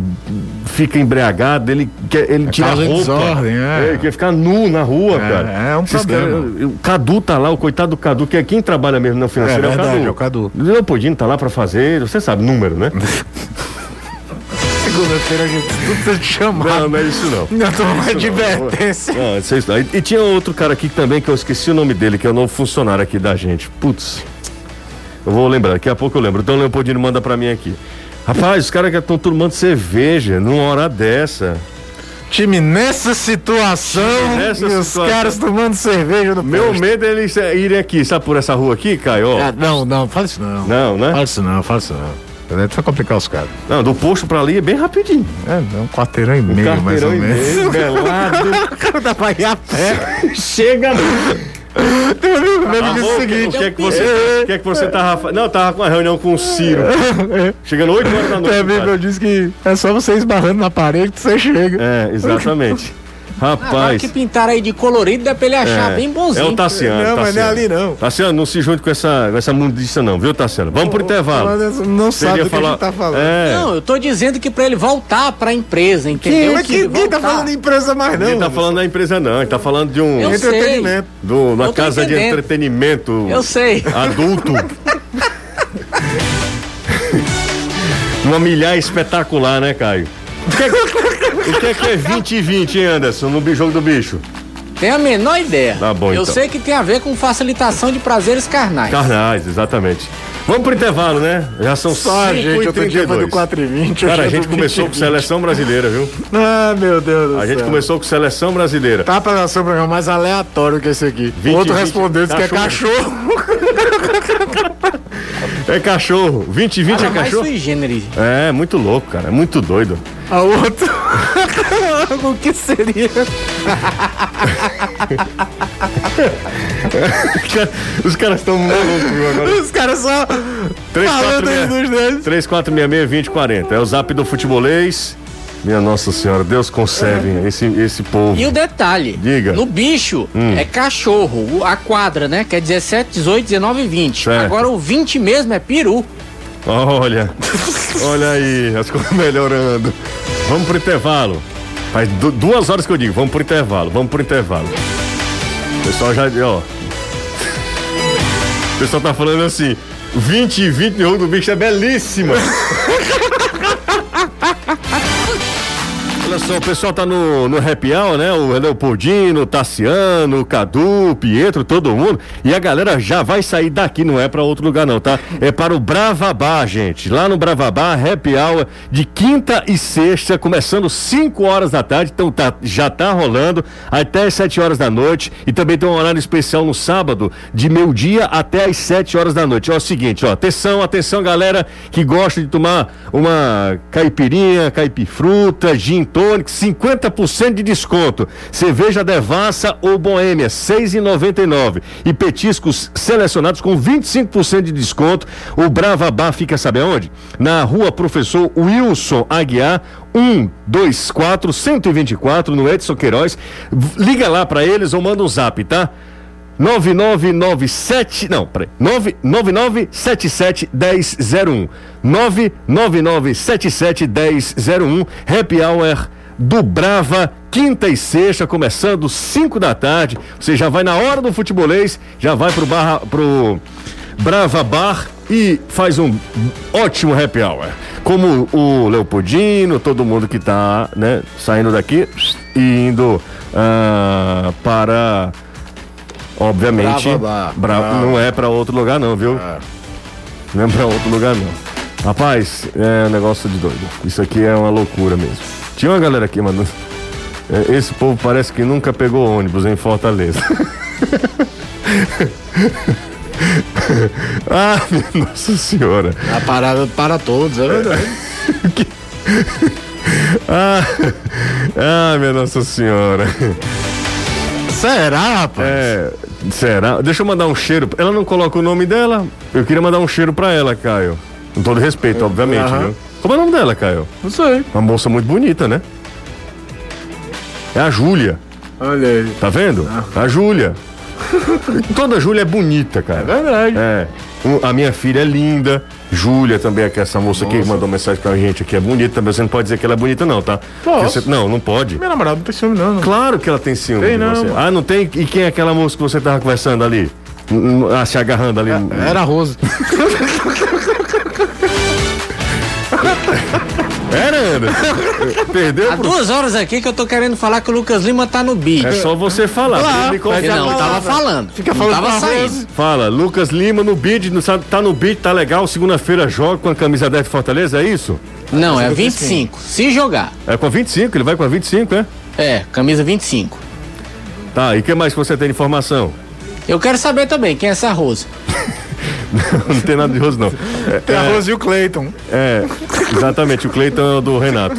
Speaker 1: fica embriagado, ele, quer, ele é tira a roupa. Desordem, é. Ele quer ficar nu na rua, é, cara.
Speaker 5: É um problema.
Speaker 1: o Cadu tá lá, o coitado do Cadu, que é quem trabalha mesmo na financeira. É,
Speaker 5: verdade, é o Cadu.
Speaker 1: É o Cadu. Leopoldino tá lá pra fazer, você sabe, número, né?
Speaker 5: Segunda-feira a gente tudo te chamar.
Speaker 1: Não, não é isso não.
Speaker 5: Não, tô uma advertência.
Speaker 1: Não, isso é isso. E, e tinha outro cara aqui também que eu esqueci o nome dele, que é o novo funcionário aqui da gente. Putz. Eu vou lembrar, daqui a pouco eu lembro. Então o Leopoldino manda pra mim aqui. Rapaz, os caras que estão tomando cerveja numa hora dessa.
Speaker 5: Time nessa situação nessa e situação. os caras tomando cerveja no
Speaker 1: Meu medo é eles irem aqui, sabe por essa rua aqui, Caio?
Speaker 5: Ah, não, não, fala isso não.
Speaker 1: Não, né?
Speaker 5: Fala isso não, fala isso não. Vai complicar os caras.
Speaker 1: Não, do posto pra ali é bem rapidinho.
Speaker 5: É, é um quarteirão e meio, um mais ou menos. Meio,
Speaker 1: belado.
Speaker 5: Dá pra ir a pé.
Speaker 1: Chega.
Speaker 5: Tem um amigo meu que disse o seguinte:
Speaker 1: o que é que você, o que é que você tava. Não, tava com uma reunião com o Ciro. Chegando 8 horas da noite.
Speaker 5: Tem amigo meu disse que é só você esbarrando na parede que você chega.
Speaker 1: É, exatamente. Rapaz. Ah,
Speaker 3: que pintaram aí de colorido, dá pra ele achar é, bem bonzinho.
Speaker 1: É o Tassiano.
Speaker 5: Não,
Speaker 1: Tassiano.
Speaker 5: mas não é ali não.
Speaker 1: Tassiano, não se junte com essa, com essa mundiça não, viu, Tassiano? Vamos pro intervalo.
Speaker 5: Não sabe o que falar... a gente tá falando.
Speaker 3: É. Não, eu tô dizendo que pra ele voltar pra empresa, entendeu?
Speaker 5: Quem, que, quem tá falando de empresa mais não?
Speaker 1: Quem tá falando da empresa não, ele tá falando de um...
Speaker 3: Eu entretenimento.
Speaker 1: Do, uma casa de entretenimento.
Speaker 3: Eu sei.
Speaker 1: Adulto. uma milhar espetacular, né, Caio? O que, é, que é que é 20 e 20, hein, Anderson, no jogo do bicho?
Speaker 3: Tem a menor ideia.
Speaker 1: Tá bom,
Speaker 3: Eu
Speaker 1: então.
Speaker 3: sei que tem a ver com facilitação de prazeres carnais.
Speaker 1: Carnais, exatamente. Vamos pro intervalo, né? Já são
Speaker 5: Só, 5 gente, outro dia foi do 4 e 20.
Speaker 1: Cara, a gente começou 20, com seleção brasileira, viu?
Speaker 5: Ah, meu Deus do
Speaker 1: a
Speaker 5: céu.
Speaker 1: A gente começou com seleção brasileira.
Speaker 5: Tá pra ser o programa mais aleatório que esse aqui. 20, outro 20, respondeu que é cachorro.
Speaker 1: É cachorro. 20 e 20 é cachorro?
Speaker 3: Mais generis.
Speaker 1: É, muito louco, cara. É muito doido.
Speaker 5: A outra. O que seria?
Speaker 1: Os caras estão malucos agora.
Speaker 5: Os caras só.
Speaker 1: 3466-2040. É o zap do futebolês. Minha Nossa Senhora, Deus conserve é. esse, esse povo.
Speaker 3: E o detalhe:
Speaker 1: Diga.
Speaker 3: no bicho hum. é cachorro, a quadra, né? Que é 17, 18, 19 e 20.
Speaker 1: Certo.
Speaker 3: Agora o 20 mesmo é peru.
Speaker 1: Olha, olha aí, as coisas melhorando. Vamos pro intervalo. Faz duas horas que eu digo, vamos pro intervalo, vamos pro intervalo. O pessoal já, ó. O pessoal tá falando assim, 20 e 20 no do bicho é belíssima. Olha só, o pessoal tá no, no happy hour, né? O Leopoldino, o Tassiano, o Cadu, o Pietro, todo mundo. E a galera já vai sair daqui, não é para outro lugar não, tá? É para o Bravabá, gente. Lá no Bravabá, happy hour de quinta e sexta, começando 5 horas da tarde. Então tá, já tá rolando até as 7 horas da noite. E também tem um horário especial no sábado, de meio-dia até as 7 horas da noite. Ó, é o seguinte, ó, atenção, atenção, galera que gosta de tomar uma caipirinha, caipifruta, gin Tonic, 50% de desconto. Cerveja Devassa ou Boêmia, 6,99. E petiscos selecionados com 25% de desconto. O Brava Bar fica, sabe aonde? Na rua Professor Wilson Aguiar, 124 124 no Edson Queiroz. Liga lá para eles ou manda um zap, tá? 9997, não, peraí, 99977 1001. 99977 1001. Happy Hour do Brava, quinta e sexta, começando 5 da tarde. Você já vai na hora do futebolês, já vai pro, barra, pro Brava Bar e faz um ótimo happy hour. Como o Leopoldino, todo mundo que tá, né, saindo daqui e indo uh, para Obviamente, Brava, Brava. não é para outro lugar não, viu? É. Não é para outro lugar não. Rapaz, é um negócio de doido. Isso aqui é uma loucura mesmo. Tinha uma galera aqui, mano. É, esse povo parece que nunca pegou ônibus em Fortaleza. ah, nossa senhora.
Speaker 5: A parada para todos, é verdade.
Speaker 1: ah, ah, minha nossa senhora.
Speaker 5: Será, rapaz?
Speaker 1: É, será? Deixa eu mandar um cheiro. Ela não coloca o nome dela. Eu queria mandar um cheiro pra ela, Caio. Com todo respeito, obviamente, viu? Como é o nome dela, Caio?
Speaker 5: Não sei.
Speaker 1: Uma moça muito bonita, né? É a Júlia.
Speaker 5: Olha aí.
Speaker 1: Tá vendo? Ah. A Júlia. Toda Júlia é bonita, cara. É
Speaker 5: verdade.
Speaker 1: É. a minha filha é linda. Júlia também, que é essa moça Nossa. que mandou mensagem pra gente aqui, é bonita também. Você não pode dizer que ela é bonita, não, tá? Você, não, não pode.
Speaker 5: Minha namorada não tem ciúme, não.
Speaker 1: Claro que ela tem ciúme.
Speaker 5: Tem, não.
Speaker 1: Ah, não tem? E quem é aquela moça que você tava conversando ali? Ah, se agarrando ali.
Speaker 5: É, era a Rose.
Speaker 1: Era, Ana. Perdeu?
Speaker 3: Há pro... duas horas aqui que eu tô querendo falar que o Lucas Lima tá no beat.
Speaker 1: É só você falar.
Speaker 3: Claro, mas não, tava falando.
Speaker 5: Fica falando
Speaker 3: tava saindo.
Speaker 1: Fala, Lucas Lima no beat, tá no beat, tá legal. Segunda-feira joga com a camisa 10 de Fortaleza, é isso?
Speaker 3: Não, é 25. Se jogar.
Speaker 1: É com a 25, ele vai com a 25, é?
Speaker 3: É, camisa 25.
Speaker 1: Tá, e o que mais que você tem de informação?
Speaker 3: Eu quero saber também quem é essa Rose.
Speaker 1: não, não tem nada de Rose, não.
Speaker 5: É, tem a Rose e o Cleiton.
Speaker 1: É, exatamente, o Cleiton é o do Renato.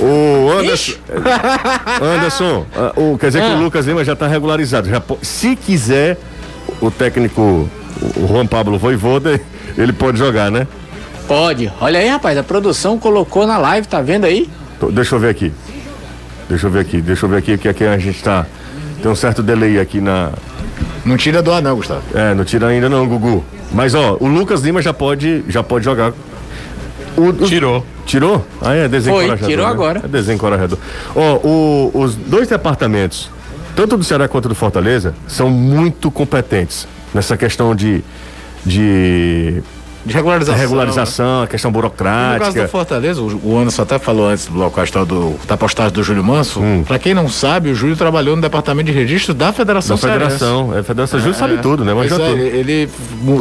Speaker 1: O Anderson. Anderson, o, quer dizer ah. que o ah. Lucas Lima já está regularizado. Já, se quiser, o técnico, o Juan Pablo Voivoda, ele pode jogar, né?
Speaker 3: Pode. Olha aí, rapaz, a produção colocou na live, tá vendo aí?
Speaker 1: Deixa eu ver aqui. Deixa eu ver aqui, deixa eu ver aqui que aqui a gente tá. Tem um certo delay aqui na,
Speaker 5: não tira do ar não, Gustavo.
Speaker 1: É, não tira ainda não, Gugu. Mas ó, o Lucas Lima já pode, já pode jogar.
Speaker 2: O, o... Tirou.
Speaker 1: Tirou? Ah, é desencorajador. Foi,
Speaker 3: tirou né? agora.
Speaker 1: É desencorajador. Ó, o, os dois departamentos, tanto do Ceará quanto do Fortaleza, são muito competentes nessa questão de, de
Speaker 5: de regularização.
Speaker 1: regularização, né? questão burocrática. No caso
Speaker 5: do Fortaleza, o, o Anderson até falou antes do bloco do, da postagem do Júlio Manso. Hum. Pra quem não sabe, o Júlio trabalhou no departamento de registro da Federação
Speaker 1: Da Federação. É, a Federação é, Júlio sabe tudo, né? Mas
Speaker 5: é, ele,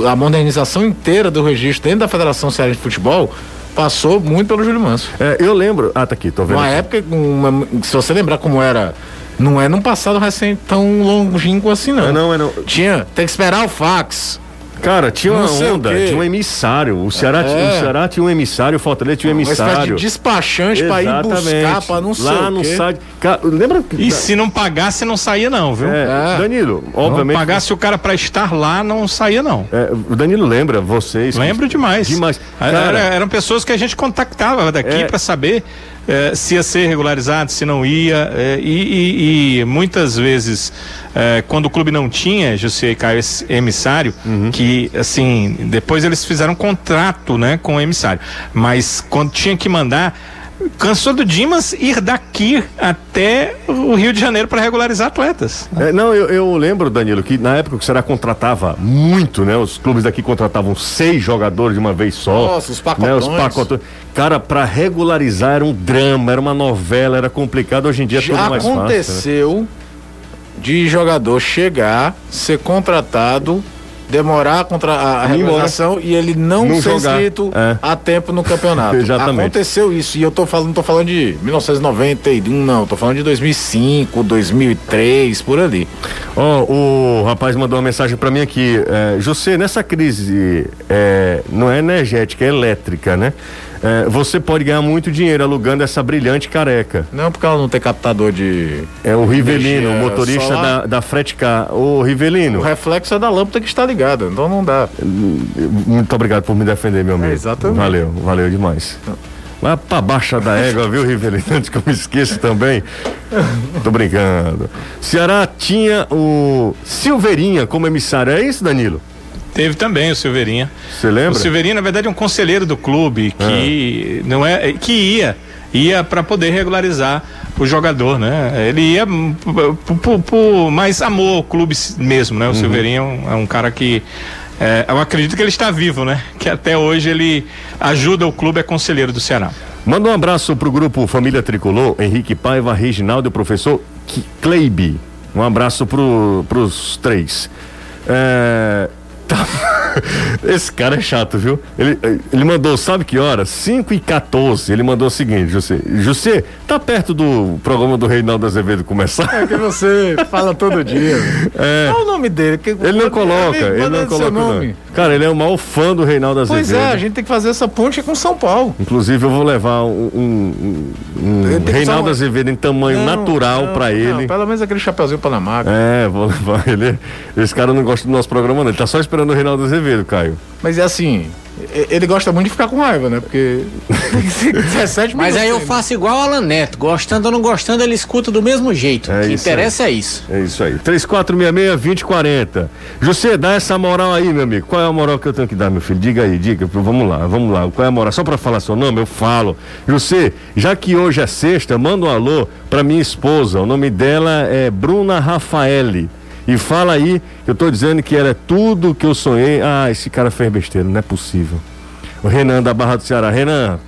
Speaker 5: a modernização inteira do registro dentro da Federação Cearense de Futebol passou muito pelo Júlio Manso.
Speaker 1: É, eu lembro. Ah, tá aqui, tô vendo.
Speaker 5: Uma época, uma, se você lembrar como era. Não é num passado recente tão longínquo assim, não.
Speaker 1: É não, é não.
Speaker 5: Tinha, tem que esperar o fax.
Speaker 1: Cara, tinha uma onda, tinha um emissário. O Ceará, é. tinha, o Ceará tinha um emissário, o Fortaleza tinha um emissário.
Speaker 5: de despachante para ir buscar, para não sei
Speaker 1: Lá no site. Cara, lembra?
Speaker 2: E se não pagasse, não saía não, viu?
Speaker 1: É, é. Danilo, obviamente.
Speaker 2: Não pagasse o cara para estar lá, não saía não.
Speaker 1: É, o Danilo lembra, vocês.
Speaker 2: Lembro demais.
Speaker 1: Demais.
Speaker 2: Cara, Era, eram pessoas que a gente contactava daqui é. para saber é, se ia ser regularizado, se não ia. É, e, e, e, muitas vezes, é, quando o clube não tinha, José e Caio, esse emissário, uhum. que assim, depois eles fizeram um contrato né, com o emissário. Mas quando tinha que mandar cansou do Dimas ir daqui até o Rio de Janeiro para regularizar atletas.
Speaker 1: É, não, eu, eu, lembro, Danilo, que na época que o Ceará contratava muito, né? Os clubes daqui contratavam seis jogadores de uma vez só.
Speaker 5: Nossa, os pacotões.
Speaker 1: Né, os pacotões. Cara, para regularizar era um drama, era uma novela, era complicado. Hoje em dia é tudo mais
Speaker 5: fácil. Aconteceu né? de jogador chegar, ser contratado demorar contra a, a regularização e ele não, não ser jogar. inscrito é. a tempo no campeonato.
Speaker 1: Exatamente.
Speaker 5: Aconteceu isso e eu tô falando, não tô falando de 1991, não, tô falando de 2005, 2003, por ali.
Speaker 1: Oh, o rapaz mandou uma mensagem para mim aqui, é, José, nessa crise é, não é energética, é elétrica, né? É, você pode ganhar muito dinheiro alugando essa brilhante careca.
Speaker 5: Não, porque ela não tem captador de.
Speaker 1: É o Rivelino, o motorista da, da Fretcar. O Rivelino.
Speaker 5: O reflexo é da lâmpada que está ligada, então não dá.
Speaker 1: Muito obrigado por me defender, meu amigo. É,
Speaker 5: exatamente.
Speaker 1: Valeu, valeu demais. Vai pra baixa da égua, viu, Rivelino? Antes que eu me esqueça também. Tô brincando. Ceará tinha o Silveirinha como emissário. É isso, Danilo?
Speaker 2: Teve também o Silveirinha.
Speaker 1: Você lembra? O
Speaker 2: Silveirinha, na verdade, é um conselheiro do clube que ah. não é que ia ia para poder regularizar o jogador, né? Ele ia por, mais amor ao clube mesmo, né? O uhum. Silveirinha é um, é um, cara que é, eu acredito que ele está vivo, né? Que até hoje ele ajuda o clube, é conselheiro do Ceará.
Speaker 1: Manda um abraço pro grupo Família Tricolor, Henrique Paiva, Reginaldo e o professor Kleibe. Um abraço pro, pros três. É, Tá. Esse cara é chato, viu? Ele, ele mandou, sabe que hora? 5 e 14 Ele mandou o seguinte, José. José, tá perto do programa do Reinaldo Azevedo começar?
Speaker 5: É que você fala todo dia.
Speaker 1: É.
Speaker 5: Qual o nome dele? Que,
Speaker 1: ele não coloca, ele, ele não coloca. Nome. Não. Cara, ele é o maior fã do Reinaldo Azevedo.
Speaker 5: Pois é, a gente tem que fazer essa ponte com São Paulo.
Speaker 1: Inclusive, eu vou levar um, um, um Reinaldo Azevedo em tamanho não, natural não, pra ele.
Speaker 5: pelo menos aquele chapeuzinho Panamá.
Speaker 1: É, vou levar ele. Esse cara não gosta do nosso programa, não. Ele tá só esperando o Reinaldo Azevedo Azevedo, Caio.
Speaker 5: Mas é assim, ele gosta muito de ficar com raiva, né? Porque
Speaker 3: 17 Mas aí eu faço igual o Alan Neto, gostando ou não gostando, ele escuta do mesmo jeito. É o que interessa
Speaker 1: aí.
Speaker 3: é isso.
Speaker 1: É isso aí. 3466-2040. José, dá essa moral aí, meu amigo. Qual é a moral que eu tenho que dar, meu filho? Diga aí, diga. Vamos lá, vamos lá. Qual é a moral? Só pra falar seu nome, eu falo. José, já que hoje é sexta, manda um alô pra minha esposa. O nome dela é Bruna Rafaele. E fala aí, eu tô dizendo que era tudo que eu sonhei. Ah, esse cara fez besteira, não é possível. O Renan da Barra do Ceará. Renan,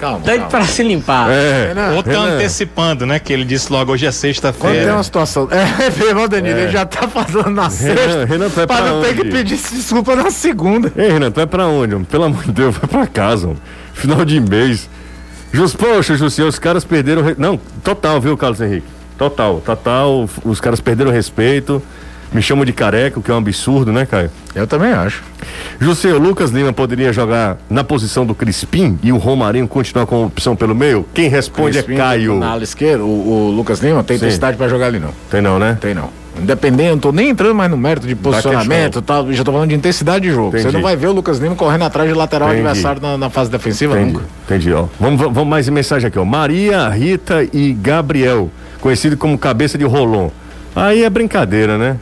Speaker 3: Calma. Tanto para se limpar.
Speaker 2: É, Renan, Ou tá Renan. antecipando, né? Que ele disse logo hoje é sexta-feira.
Speaker 5: Quando tem uma situação. É, meu Danilo, é. ele já tá falando na Renan, sexta. Renan, tu vai pra, pra não ter que pedir desculpa na segunda.
Speaker 1: Ei, Renan, tu vai pra onde? Homem? Pelo amor de Deus, vai pra casa, homem. Final de mês. Just, poxa, Jussi, os caras perderam. Não, total, viu, Carlos Henrique? Total, total. Os caras perderam respeito. Me chamam de careca, o que é um absurdo, né, Caio?
Speaker 5: Eu também acho.
Speaker 1: José, o Lucas Lima poderia jogar na posição do Crispim e o Romarinho continuar com opção pelo meio? Quem responde é Crispim, é Caio.
Speaker 5: Na ala esquerda, o, o Lucas Lima tem intensidade para jogar ali, não.
Speaker 1: Tem não, né?
Speaker 5: Tem não. Independente, não tô nem entrando mais no mérito de posicionamento tal, já tô falando de intensidade de jogo. Entendi. Você não vai ver o Lucas Lima correndo atrás de lateral Entendi. adversário na, na, fase defensiva
Speaker 1: Entendi.
Speaker 5: nunca.
Speaker 1: Entendi, ó. Vamos, vamos mais mensagem aqui, ó. Maria, Rita e Gabriel, conhecido como cabeça de Rolon. Aí é brincadeira, né?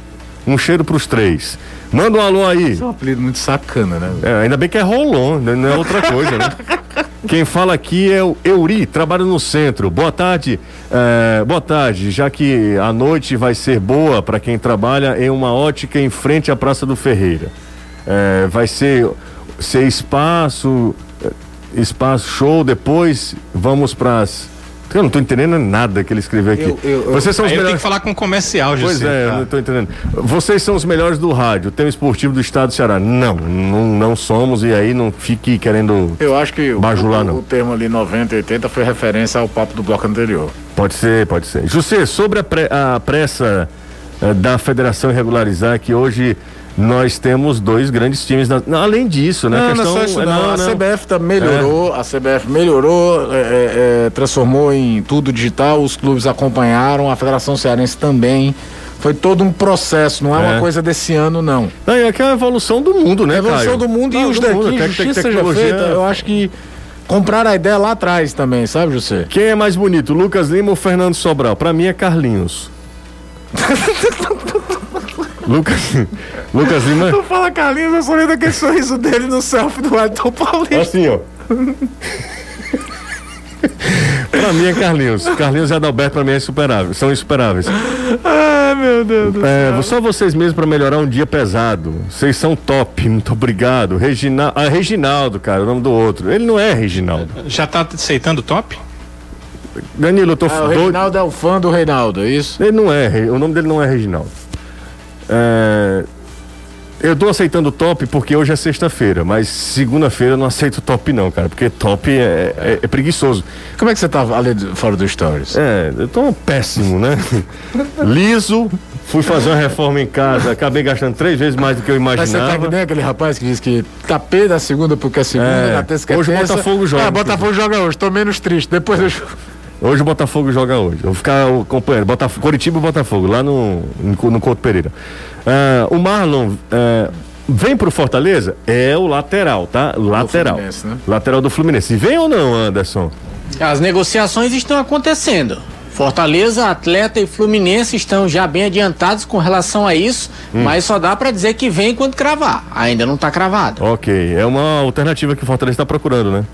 Speaker 1: Um cheiro pros três. Manda um alô aí. Isso
Speaker 5: é um apelido muito sacana, né?
Speaker 1: É, ainda bem que é Rolon, né? não é outra coisa, né? Quem fala aqui é o Euri, trabalha no centro. Boa tarde, é, boa tarde. Já que a noite vai ser boa para quem trabalha em uma ótica em frente à Praça do Ferreira. É, vai ser, ser espaço, espaço show. Depois vamos para as eu não estou entendendo nada que ele escreveu aqui. Eu,
Speaker 2: eu, Vocês são os melhores. Tem que falar com comercial,
Speaker 1: José. Pois é, tá? eu não estou entendendo. Vocês são os melhores do rádio, tem o esportivo do estado do Ceará. Não, não, não somos e aí não fique querendo.
Speaker 5: Eu acho que
Speaker 1: bajular,
Speaker 5: o,
Speaker 1: não.
Speaker 5: o termo ali 90 e 80 foi referência ao papo do bloco anterior.
Speaker 1: Pode ser, pode ser. José, sobre a, pre, a pressa eh, da federação regularizar que hoje nós temos dois grandes times. Na... Não, além disso, né?
Speaker 5: Não, questão... não, é isso, não. não a não. CBF tá melhorou, é. a CBF melhorou, é, é, é, transformou em tudo digital, os clubes acompanharam, a Federação Cearense também. Foi todo um processo, não é, uma é. coisa desse ano, não.
Speaker 1: Não, é que é a evolução do mundo, né, A
Speaker 5: evolução
Speaker 1: Caio?
Speaker 5: do mundo e os daqui, mundo, justiça seja feita, eu acho que comprar a ideia lá atrás também, sabe, José?
Speaker 1: Quem é mais bonito, Lucas Lima ou Fernando Sobral? Para mim é Carlinhos. Lucas, Lucas Lima.
Speaker 5: Tu fala Carlinhos, eu só lembro daquele sorriso dele no selfie do Elton Paulista.
Speaker 1: Assim, ó. pra mim é Carlinhos. Carlinhos e Adalberto pra mim é insuperável, são insuperáveis.
Speaker 5: Ai, meu Deus do
Speaker 1: é, céu. Só vocês mesmos pra melhorar um dia pesado. Vocês são top, muito obrigado. Regina... Ah, Reginaldo, cara, o nome do outro. Ele não é Reginaldo.
Speaker 2: Já tá aceitando top?
Speaker 1: Danilo, eu tô
Speaker 5: ah, O Reginaldo é o fã do Reinaldo, é isso?
Speaker 1: Ele não é, o nome dele não é Reginaldo. É, eu tô aceitando top porque hoje é sexta-feira, mas segunda-feira eu não aceito top não, cara, porque top é, é, é, preguiçoso.
Speaker 5: Como é que você tá ali fora do Stories?
Speaker 1: É, eu tô péssimo, né? Liso, fui fazer uma reforma em casa, acabei gastando três vezes mais do que eu imaginava. Mas você tá
Speaker 5: que nem aquele rapaz que diz que tá pé da segunda porque é segunda, é,
Speaker 1: na terça que é Hoje o Botafogo joga.
Speaker 5: Ah, Botafogo joga hoje, tô menos triste, depois eu
Speaker 1: Hoje o Botafogo joga hoje. Eu vou ficar acompanhando. Botafogo, Coritiba e Botafogo, lá no, no, Couto Pereira. Uh, o Marlon uh, vem pro Fortaleza? É o lateral, tá? Lateral. Do né? Lateral do Fluminense. Vem ou não, Anderson?
Speaker 3: As negociações estão acontecendo. Fortaleza, Atleta e Fluminense estão já bem adiantados com relação a isso, hum. mas só dá para dizer que vem quando cravar. Ainda não está cravado.
Speaker 1: Ok, é uma alternativa que o Fortaleza está procurando, né?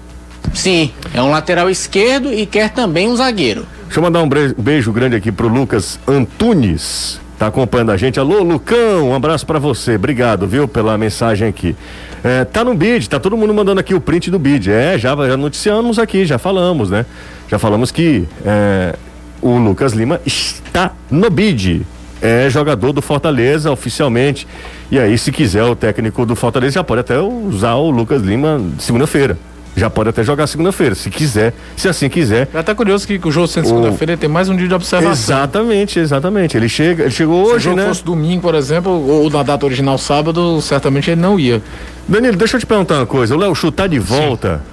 Speaker 3: Sim, é um lateral esquerdo e quer também um zagueiro.
Speaker 1: Deixa eu mandar um beijo grande aqui pro Lucas Antunes, tá acompanhando a gente. Alô, Lucão, um abraço para você. Obrigado, viu, pela mensagem aqui. É, tá no bid, tá todo mundo mandando aqui o print do bid. É, já, já noticiamos aqui, já falamos, né? Já falamos que é, o Lucas Lima está no bid. É jogador do Fortaleza oficialmente. E aí, se quiser, o técnico do Fortaleza já pode até usar o Lucas Lima segunda-feira. Já pode até jogar segunda-feira, se quiser, se assim quiser.
Speaker 5: Já tá curioso que, o jogo sendo segunda-feira tem mais um dia de observação.
Speaker 1: Exatamente, exatamente. Ele chega, ele chegou hoje,
Speaker 5: se o jogo
Speaker 1: né?
Speaker 5: fosse domingo, por exemplo, ou na data original sábado, certamente ele não ia.
Speaker 1: Danilo, deixa eu te perguntar uma coisa. O Léo Chu tá de volta. Sim.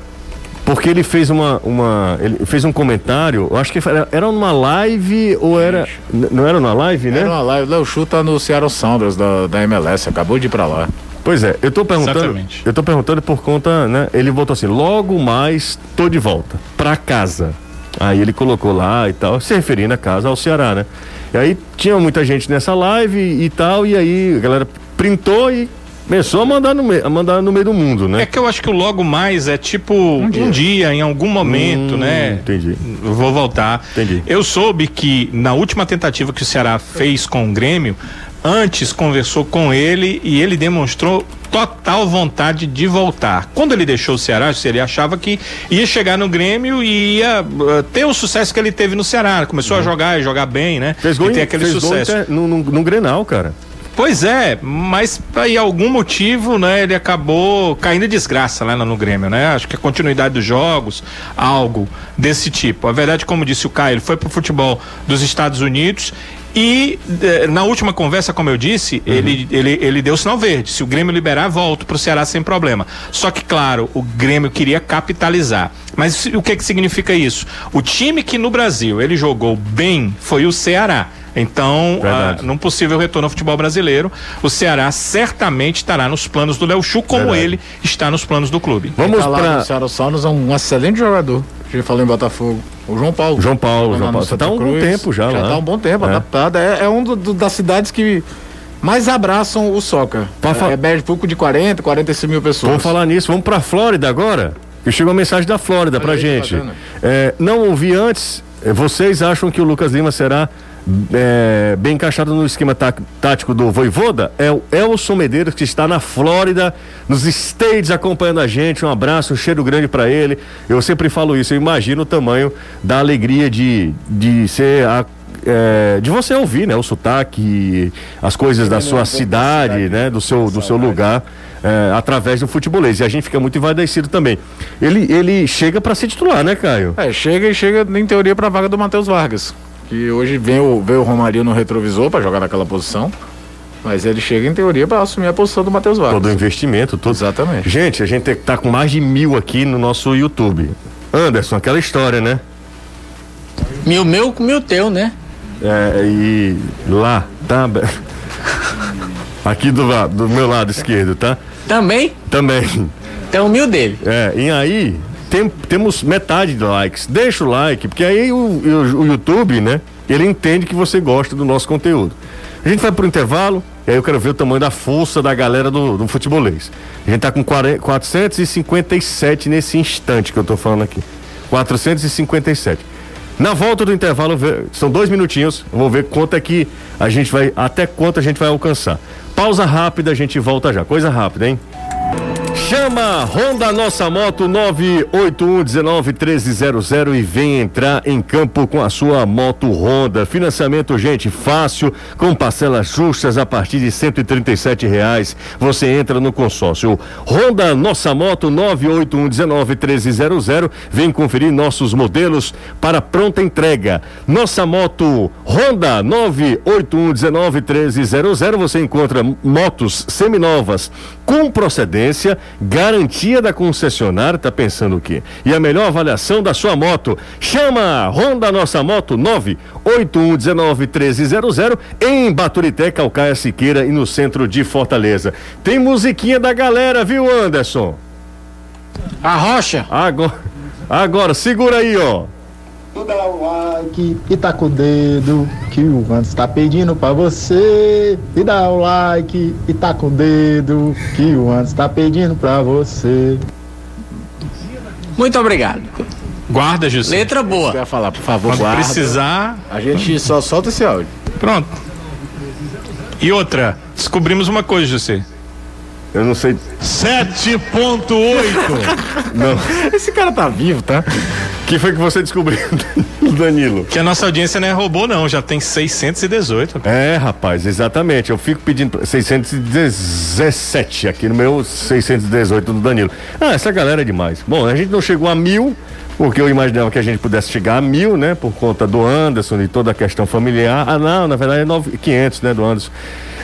Speaker 1: Porque ele fez uma, uma. Ele fez um comentário, eu acho que era, era numa live ou era. Não era numa live, né?
Speaker 5: Era uma live. O Léo Chu tá no Seattle Sounders da, da MLS, acabou de ir pra lá.
Speaker 1: Pois é, eu tô perguntando. Exatamente. Eu tô perguntando por conta, né? Ele voltou assim: logo mais tô de volta pra casa. Aí ele colocou lá e tal, se referindo a casa ao Ceará, né? E aí tinha muita gente nessa live e tal, e aí a galera printou e Começou a mandar, no meio, a mandar no meio do mundo, né?
Speaker 2: É que eu acho que o logo mais é tipo um dia, um dia em algum momento, hum, né?
Speaker 1: Entendi.
Speaker 2: Vou voltar.
Speaker 1: Entendi.
Speaker 2: Eu soube que na última tentativa que o Ceará fez com o Grêmio, antes conversou com ele e ele demonstrou total vontade de voltar. Quando ele deixou o Ceará, ele achava que ia chegar no Grêmio e ia uh, ter o sucesso que ele teve no Ceará. Começou uhum. a jogar e jogar bem, né?
Speaker 1: Fez gol, e ter aquele fez sucesso. Gol no, no, no Grenal, cara.
Speaker 2: Pois é, mas por algum motivo, né, ele acabou caindo em desgraça lá no Grêmio, né? Acho que a continuidade dos jogos, algo desse tipo. A verdade, como disse o Caio, ele foi pro futebol dos Estados Unidos e eh, na última conversa, como eu disse, uhum. ele, ele, ele deu sinal verde. Se o Grêmio liberar, volto pro Ceará sem problema. Só que, claro, o Grêmio queria capitalizar. Mas o que que significa isso? O time que no Brasil ele jogou bem foi o Ceará. Então, ah, num possível retorno ao futebol brasileiro, o Ceará certamente estará nos planos do Léo Chu, como Verdade. ele está nos planos do clube.
Speaker 5: Vamos tá para o Ceará Saunos é um excelente jogador. A gente falou em Botafogo. O João Paulo.
Speaker 1: João Paulo, João Paulo. Você tá um bom tempo já, já
Speaker 5: lá. Já tá um bom tempo, é. adaptado. É, é um do, do, das cidades que mais abraçam o soccer. É, é Bad pouco de 40, 45 mil pessoas.
Speaker 1: Vamos falar nisso, vamos pra Flórida agora. Que chegou uma mensagem da Flórida pra gente. É, não ouvi antes. É, vocês acham que o Lucas Lima será é, bem encaixado no esquema tá, tático do Voivoda é o Elson Medeiros, que está na Flórida, nos States, acompanhando a gente. Um abraço, um cheiro grande para ele. Eu sempre falo isso, eu imagino o tamanho da alegria de, de ser a é, de você ouvir, né, o sotaque, as coisas da sua cidade, né, do seu do seu lugar, é, através do futebolês. E a gente fica muito envaidecido também. Ele ele chega para ser titular, né, Caio?
Speaker 5: É, chega e chega em teoria para a vaga do Matheus Vargas que hoje vem o, vem o Romarinho no retrovisor para jogar naquela posição. Mas ele chega, em teoria, para assumir a posição do Matheus Vargas.
Speaker 1: Todo o investimento, todo.
Speaker 5: Exatamente.
Speaker 1: Gente, a gente tá com mais de mil aqui no nosso YouTube. Anderson, aquela história, né?
Speaker 3: Mil meu com mil teu, né?
Speaker 1: É, e lá, tá? Aqui do, do meu lado esquerdo, tá?
Speaker 3: Também?
Speaker 1: Também.
Speaker 3: Então mil dele.
Speaker 1: É, e aí, tem, temos metade de likes. Deixa o like, porque aí o, o, o, YouTube, né? Ele entende que você gosta do nosso conteúdo. A gente vai pro intervalo, e aí eu quero ver o tamanho da força da galera do, do futebolês. A gente tá com 40, 457 nesse instante que eu tô falando aqui. 457. Na volta do intervalo, são dois minutinhos, vou ver quanto é que a gente vai, até quanto a gente vai alcançar. Pausa rápida, a gente volta já. Coisa rápida, hein? Chama Honda Nossa Moto 981191300 e vem entrar em campo com a sua moto Honda. Financiamento, gente, fácil, com parcelas justas a partir de e reais. Você entra no consórcio Honda Nossa Moto 981191300. Vem conferir nossos modelos para pronta entrega. Nossa Moto Honda 981191300. Você encontra motos seminovas com procedência Garantia da concessionária, tá pensando o quê? E a melhor avaliação da sua moto. Chama Honda Nossa Moto 981191300 em Baturité, Calcaia Siqueira e no centro de Fortaleza. Tem musiquinha da galera, viu, Anderson?
Speaker 3: A rocha.
Speaker 1: Agora, agora segura aí, ó.
Speaker 7: Dá o like e tá com o dedo que o Anderson tá pedindo pra você. E dá o like e tá com o dedo que o Anderson tá pedindo pra você.
Speaker 3: Muito obrigado.
Speaker 2: Guarda, José.
Speaker 3: Letra boa.
Speaker 5: Eu falar, por favor,
Speaker 2: Quando guarda. precisar.
Speaker 5: A gente só solta esse áudio.
Speaker 2: Pronto. E outra, descobrimos uma coisa, José.
Speaker 1: Eu não sei.
Speaker 2: 7.8.
Speaker 1: não.
Speaker 5: Esse cara tá vivo, tá?
Speaker 1: que foi que você descobriu, Danilo?
Speaker 2: Que a nossa audiência não é robô, não. Já tem 618.
Speaker 1: É, rapaz, exatamente. Eu fico pedindo 617 aqui no meu 618 do Danilo. Ah, essa galera é demais. Bom, a gente não chegou a mil, porque eu imaginava que a gente pudesse chegar a mil, né? Por conta do Anderson e toda a questão familiar. Ah, não, na verdade é 9, 500, né? Do Anderson.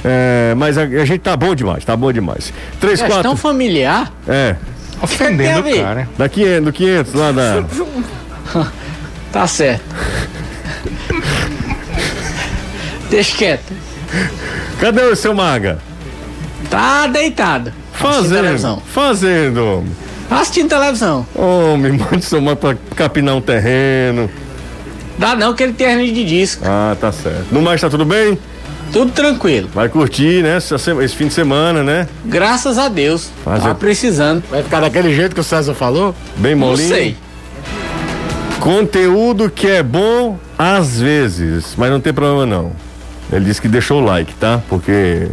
Speaker 1: É, mas a, a, gente tá bom demais, tá bom demais. 3,
Speaker 3: Questão
Speaker 1: 4.
Speaker 3: familiar?
Speaker 1: É.
Speaker 2: Ofendendo o cara.
Speaker 1: Da 500, do 500 lá da.
Speaker 3: tá certo. Deixa quieto.
Speaker 1: Cadê o seu maga?
Speaker 3: Tá deitado.
Speaker 1: Fazendo. Fazendo, homem.
Speaker 3: Assistindo televisão.
Speaker 1: Homem, mande seu mãe pra capinar um terreno.
Speaker 3: Dá não, que ele tem hernia de disco.
Speaker 1: Ah, tá certo. No mais, tá tudo bem?
Speaker 3: Tudo tranquilo.
Speaker 1: Vai curtir, né? Esse fim de semana, né?
Speaker 3: Graças a Deus. Fazer... Tá precisando.
Speaker 5: Vai ficar daquele jeito que o César falou?
Speaker 1: Bem molinho?
Speaker 3: Não sei.
Speaker 1: Conteúdo que é bom às vezes, mas não tem problema não. Ele disse que deixou o like, tá? Porque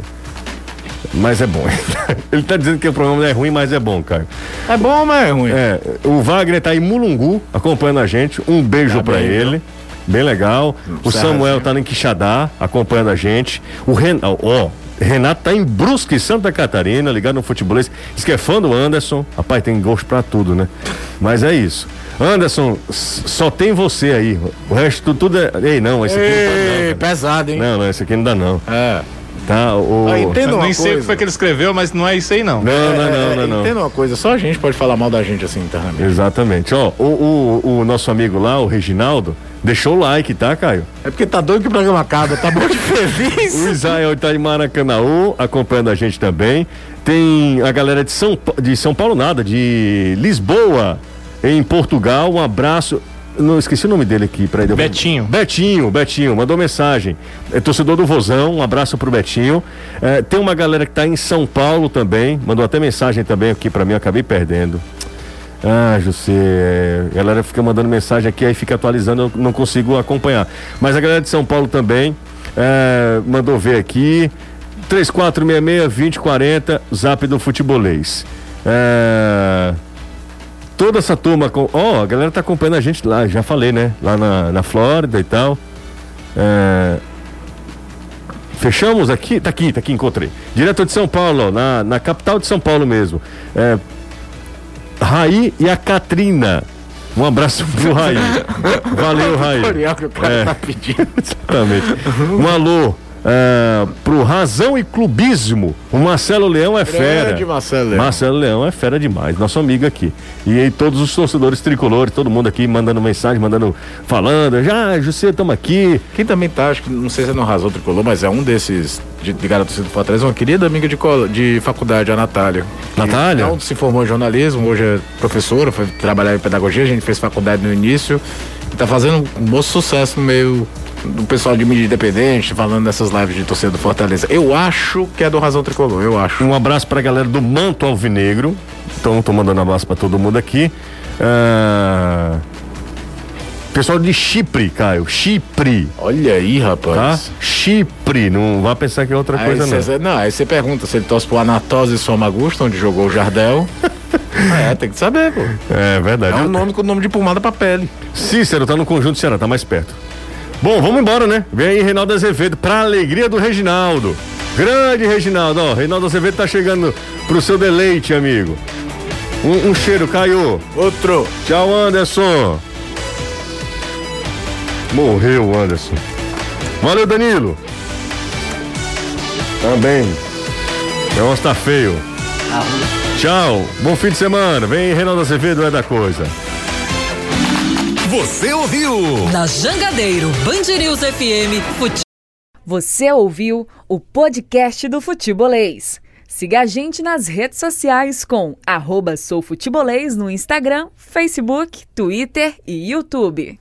Speaker 1: mas é bom. Ele tá dizendo que o programa é ruim, mas é bom, cara.
Speaker 5: É bom, mas é ruim.
Speaker 1: É, o Wagner tá em Mulungu acompanhando a gente. Um beijo tá para ele. Bem legal. O Samuel tá em Quixadá acompanhando a gente. O Renato, ó, Renato tá em Brusque, Santa Catarina, ligado no futebolês. Diz que é fã do Anderson. Rapaz, tem gosto pra tudo, né? Mas é isso. Anderson, só tem você aí. O resto tudo é. Ei, não, esse aqui Ei,
Speaker 5: não, não pesado, hein?
Speaker 1: Não, não, esse aqui não dá, não.
Speaker 5: É.
Speaker 1: Tá, o...
Speaker 2: Ah, entendo nem sei o que foi que ele escreveu, mas não é isso aí não.
Speaker 1: Não, é, não, não, não, não.
Speaker 5: Entenda uma coisa, só a gente pode falar mal da gente assim internamente.
Speaker 1: Exatamente. Ó, o, o, o nosso amigo lá, o Reginaldo, deixou o like, tá, Caio?
Speaker 5: É porque tá doido que o programa acaba, tá muito feliz.
Speaker 1: o Israel tá em Maracanãú, acompanhando a gente também. Tem a galera de São, de São Paulo, nada, de Lisboa, em Portugal. Um abraço. Não esqueci o nome dele aqui para ele.
Speaker 2: Betinho.
Speaker 1: Betinho, Betinho, mandou mensagem. É torcedor do Vozão, um abraço pro Betinho. É, tem uma galera que tá em São Paulo também, mandou até mensagem também aqui para mim, acabei perdendo. Ah, José, a galera fica mandando mensagem aqui, aí fica atualizando, eu não consigo acompanhar. Mas a galera de São Paulo também é, mandou ver aqui. 3466-2040, zap do futebolês. É toda essa turma. Ó, oh, a galera tá acompanhando a gente lá, já falei, né? Lá na, na Flórida e tal. É... Fechamos aqui? Tá aqui, tá aqui, encontrei. Direto de São Paulo, na, na capital de São Paulo mesmo. É... Raí e a Catrina. Um abraço pro Raí. Valeu, Raí.
Speaker 5: que o cara é. tá pedindo.
Speaker 1: Exatamente. Um alô Uh, pro Razão e Clubismo. O Marcelo Leão é fera.
Speaker 5: Grande Marcelo Leão.
Speaker 1: Marcelo Leão é fera demais, nosso amigo aqui. E aí todos os torcedores tricolores, todo mundo aqui mandando mensagem, mandando, falando, já, José, estamos aqui.
Speaker 5: Quem também tá, acho que não sei se é no Razão Tricolor, mas é um desses de, de garotos do Fortaleza, uma querida amiga de, de faculdade, a Natália.
Speaker 1: Natália?
Speaker 5: Não se formou em jornalismo, hoje é professora, foi trabalhar em pedagogia, a gente fez faculdade no início. E tá fazendo um bom sucesso no meio do pessoal de mídia independente falando dessas lives de torcida do Fortaleza. Eu acho que é do Razão Tricolor, eu acho.
Speaker 1: Um abraço pra galera do Manto Alvinegro. Então, tô mandando um abraço pra todo mundo aqui. Uh... Pessoal de Chipre, Caio. Chipre.
Speaker 5: Olha aí, rapaz.
Speaker 1: Tá? Chipre. Não vá pensar que é outra
Speaker 5: aí
Speaker 1: coisa,
Speaker 5: cê, não. Não, aí você pergunta se ele torce pro Anatose Somagusta, onde jogou o Jardel. é, tem que saber, pô.
Speaker 1: É verdade.
Speaker 5: É um nome com nome de pomada pra pele.
Speaker 1: Cícero tá no conjunto Ceará, tá mais perto. Bom, vamos embora, né? Vem aí Reinaldo Azevedo, pra alegria do Reginaldo. Grande Reginaldo, ó, Reinaldo Azevedo tá chegando pro seu deleite, amigo. Um, um cheiro, Caio.
Speaker 5: Outro.
Speaker 1: Tchau, Anderson. Morreu o Anderson. Valeu, Danilo. Também. Negócio está feio. Tchau. Bom fim de semana. Vem Reinaldo Azevedo, é da coisa.
Speaker 8: Você ouviu?
Speaker 4: Na Jangadeiro, Band News FM, Fute... Você ouviu o podcast do Futebolês. Siga a gente nas redes sociais com arroba soufutebolês no Instagram, Facebook, Twitter e YouTube.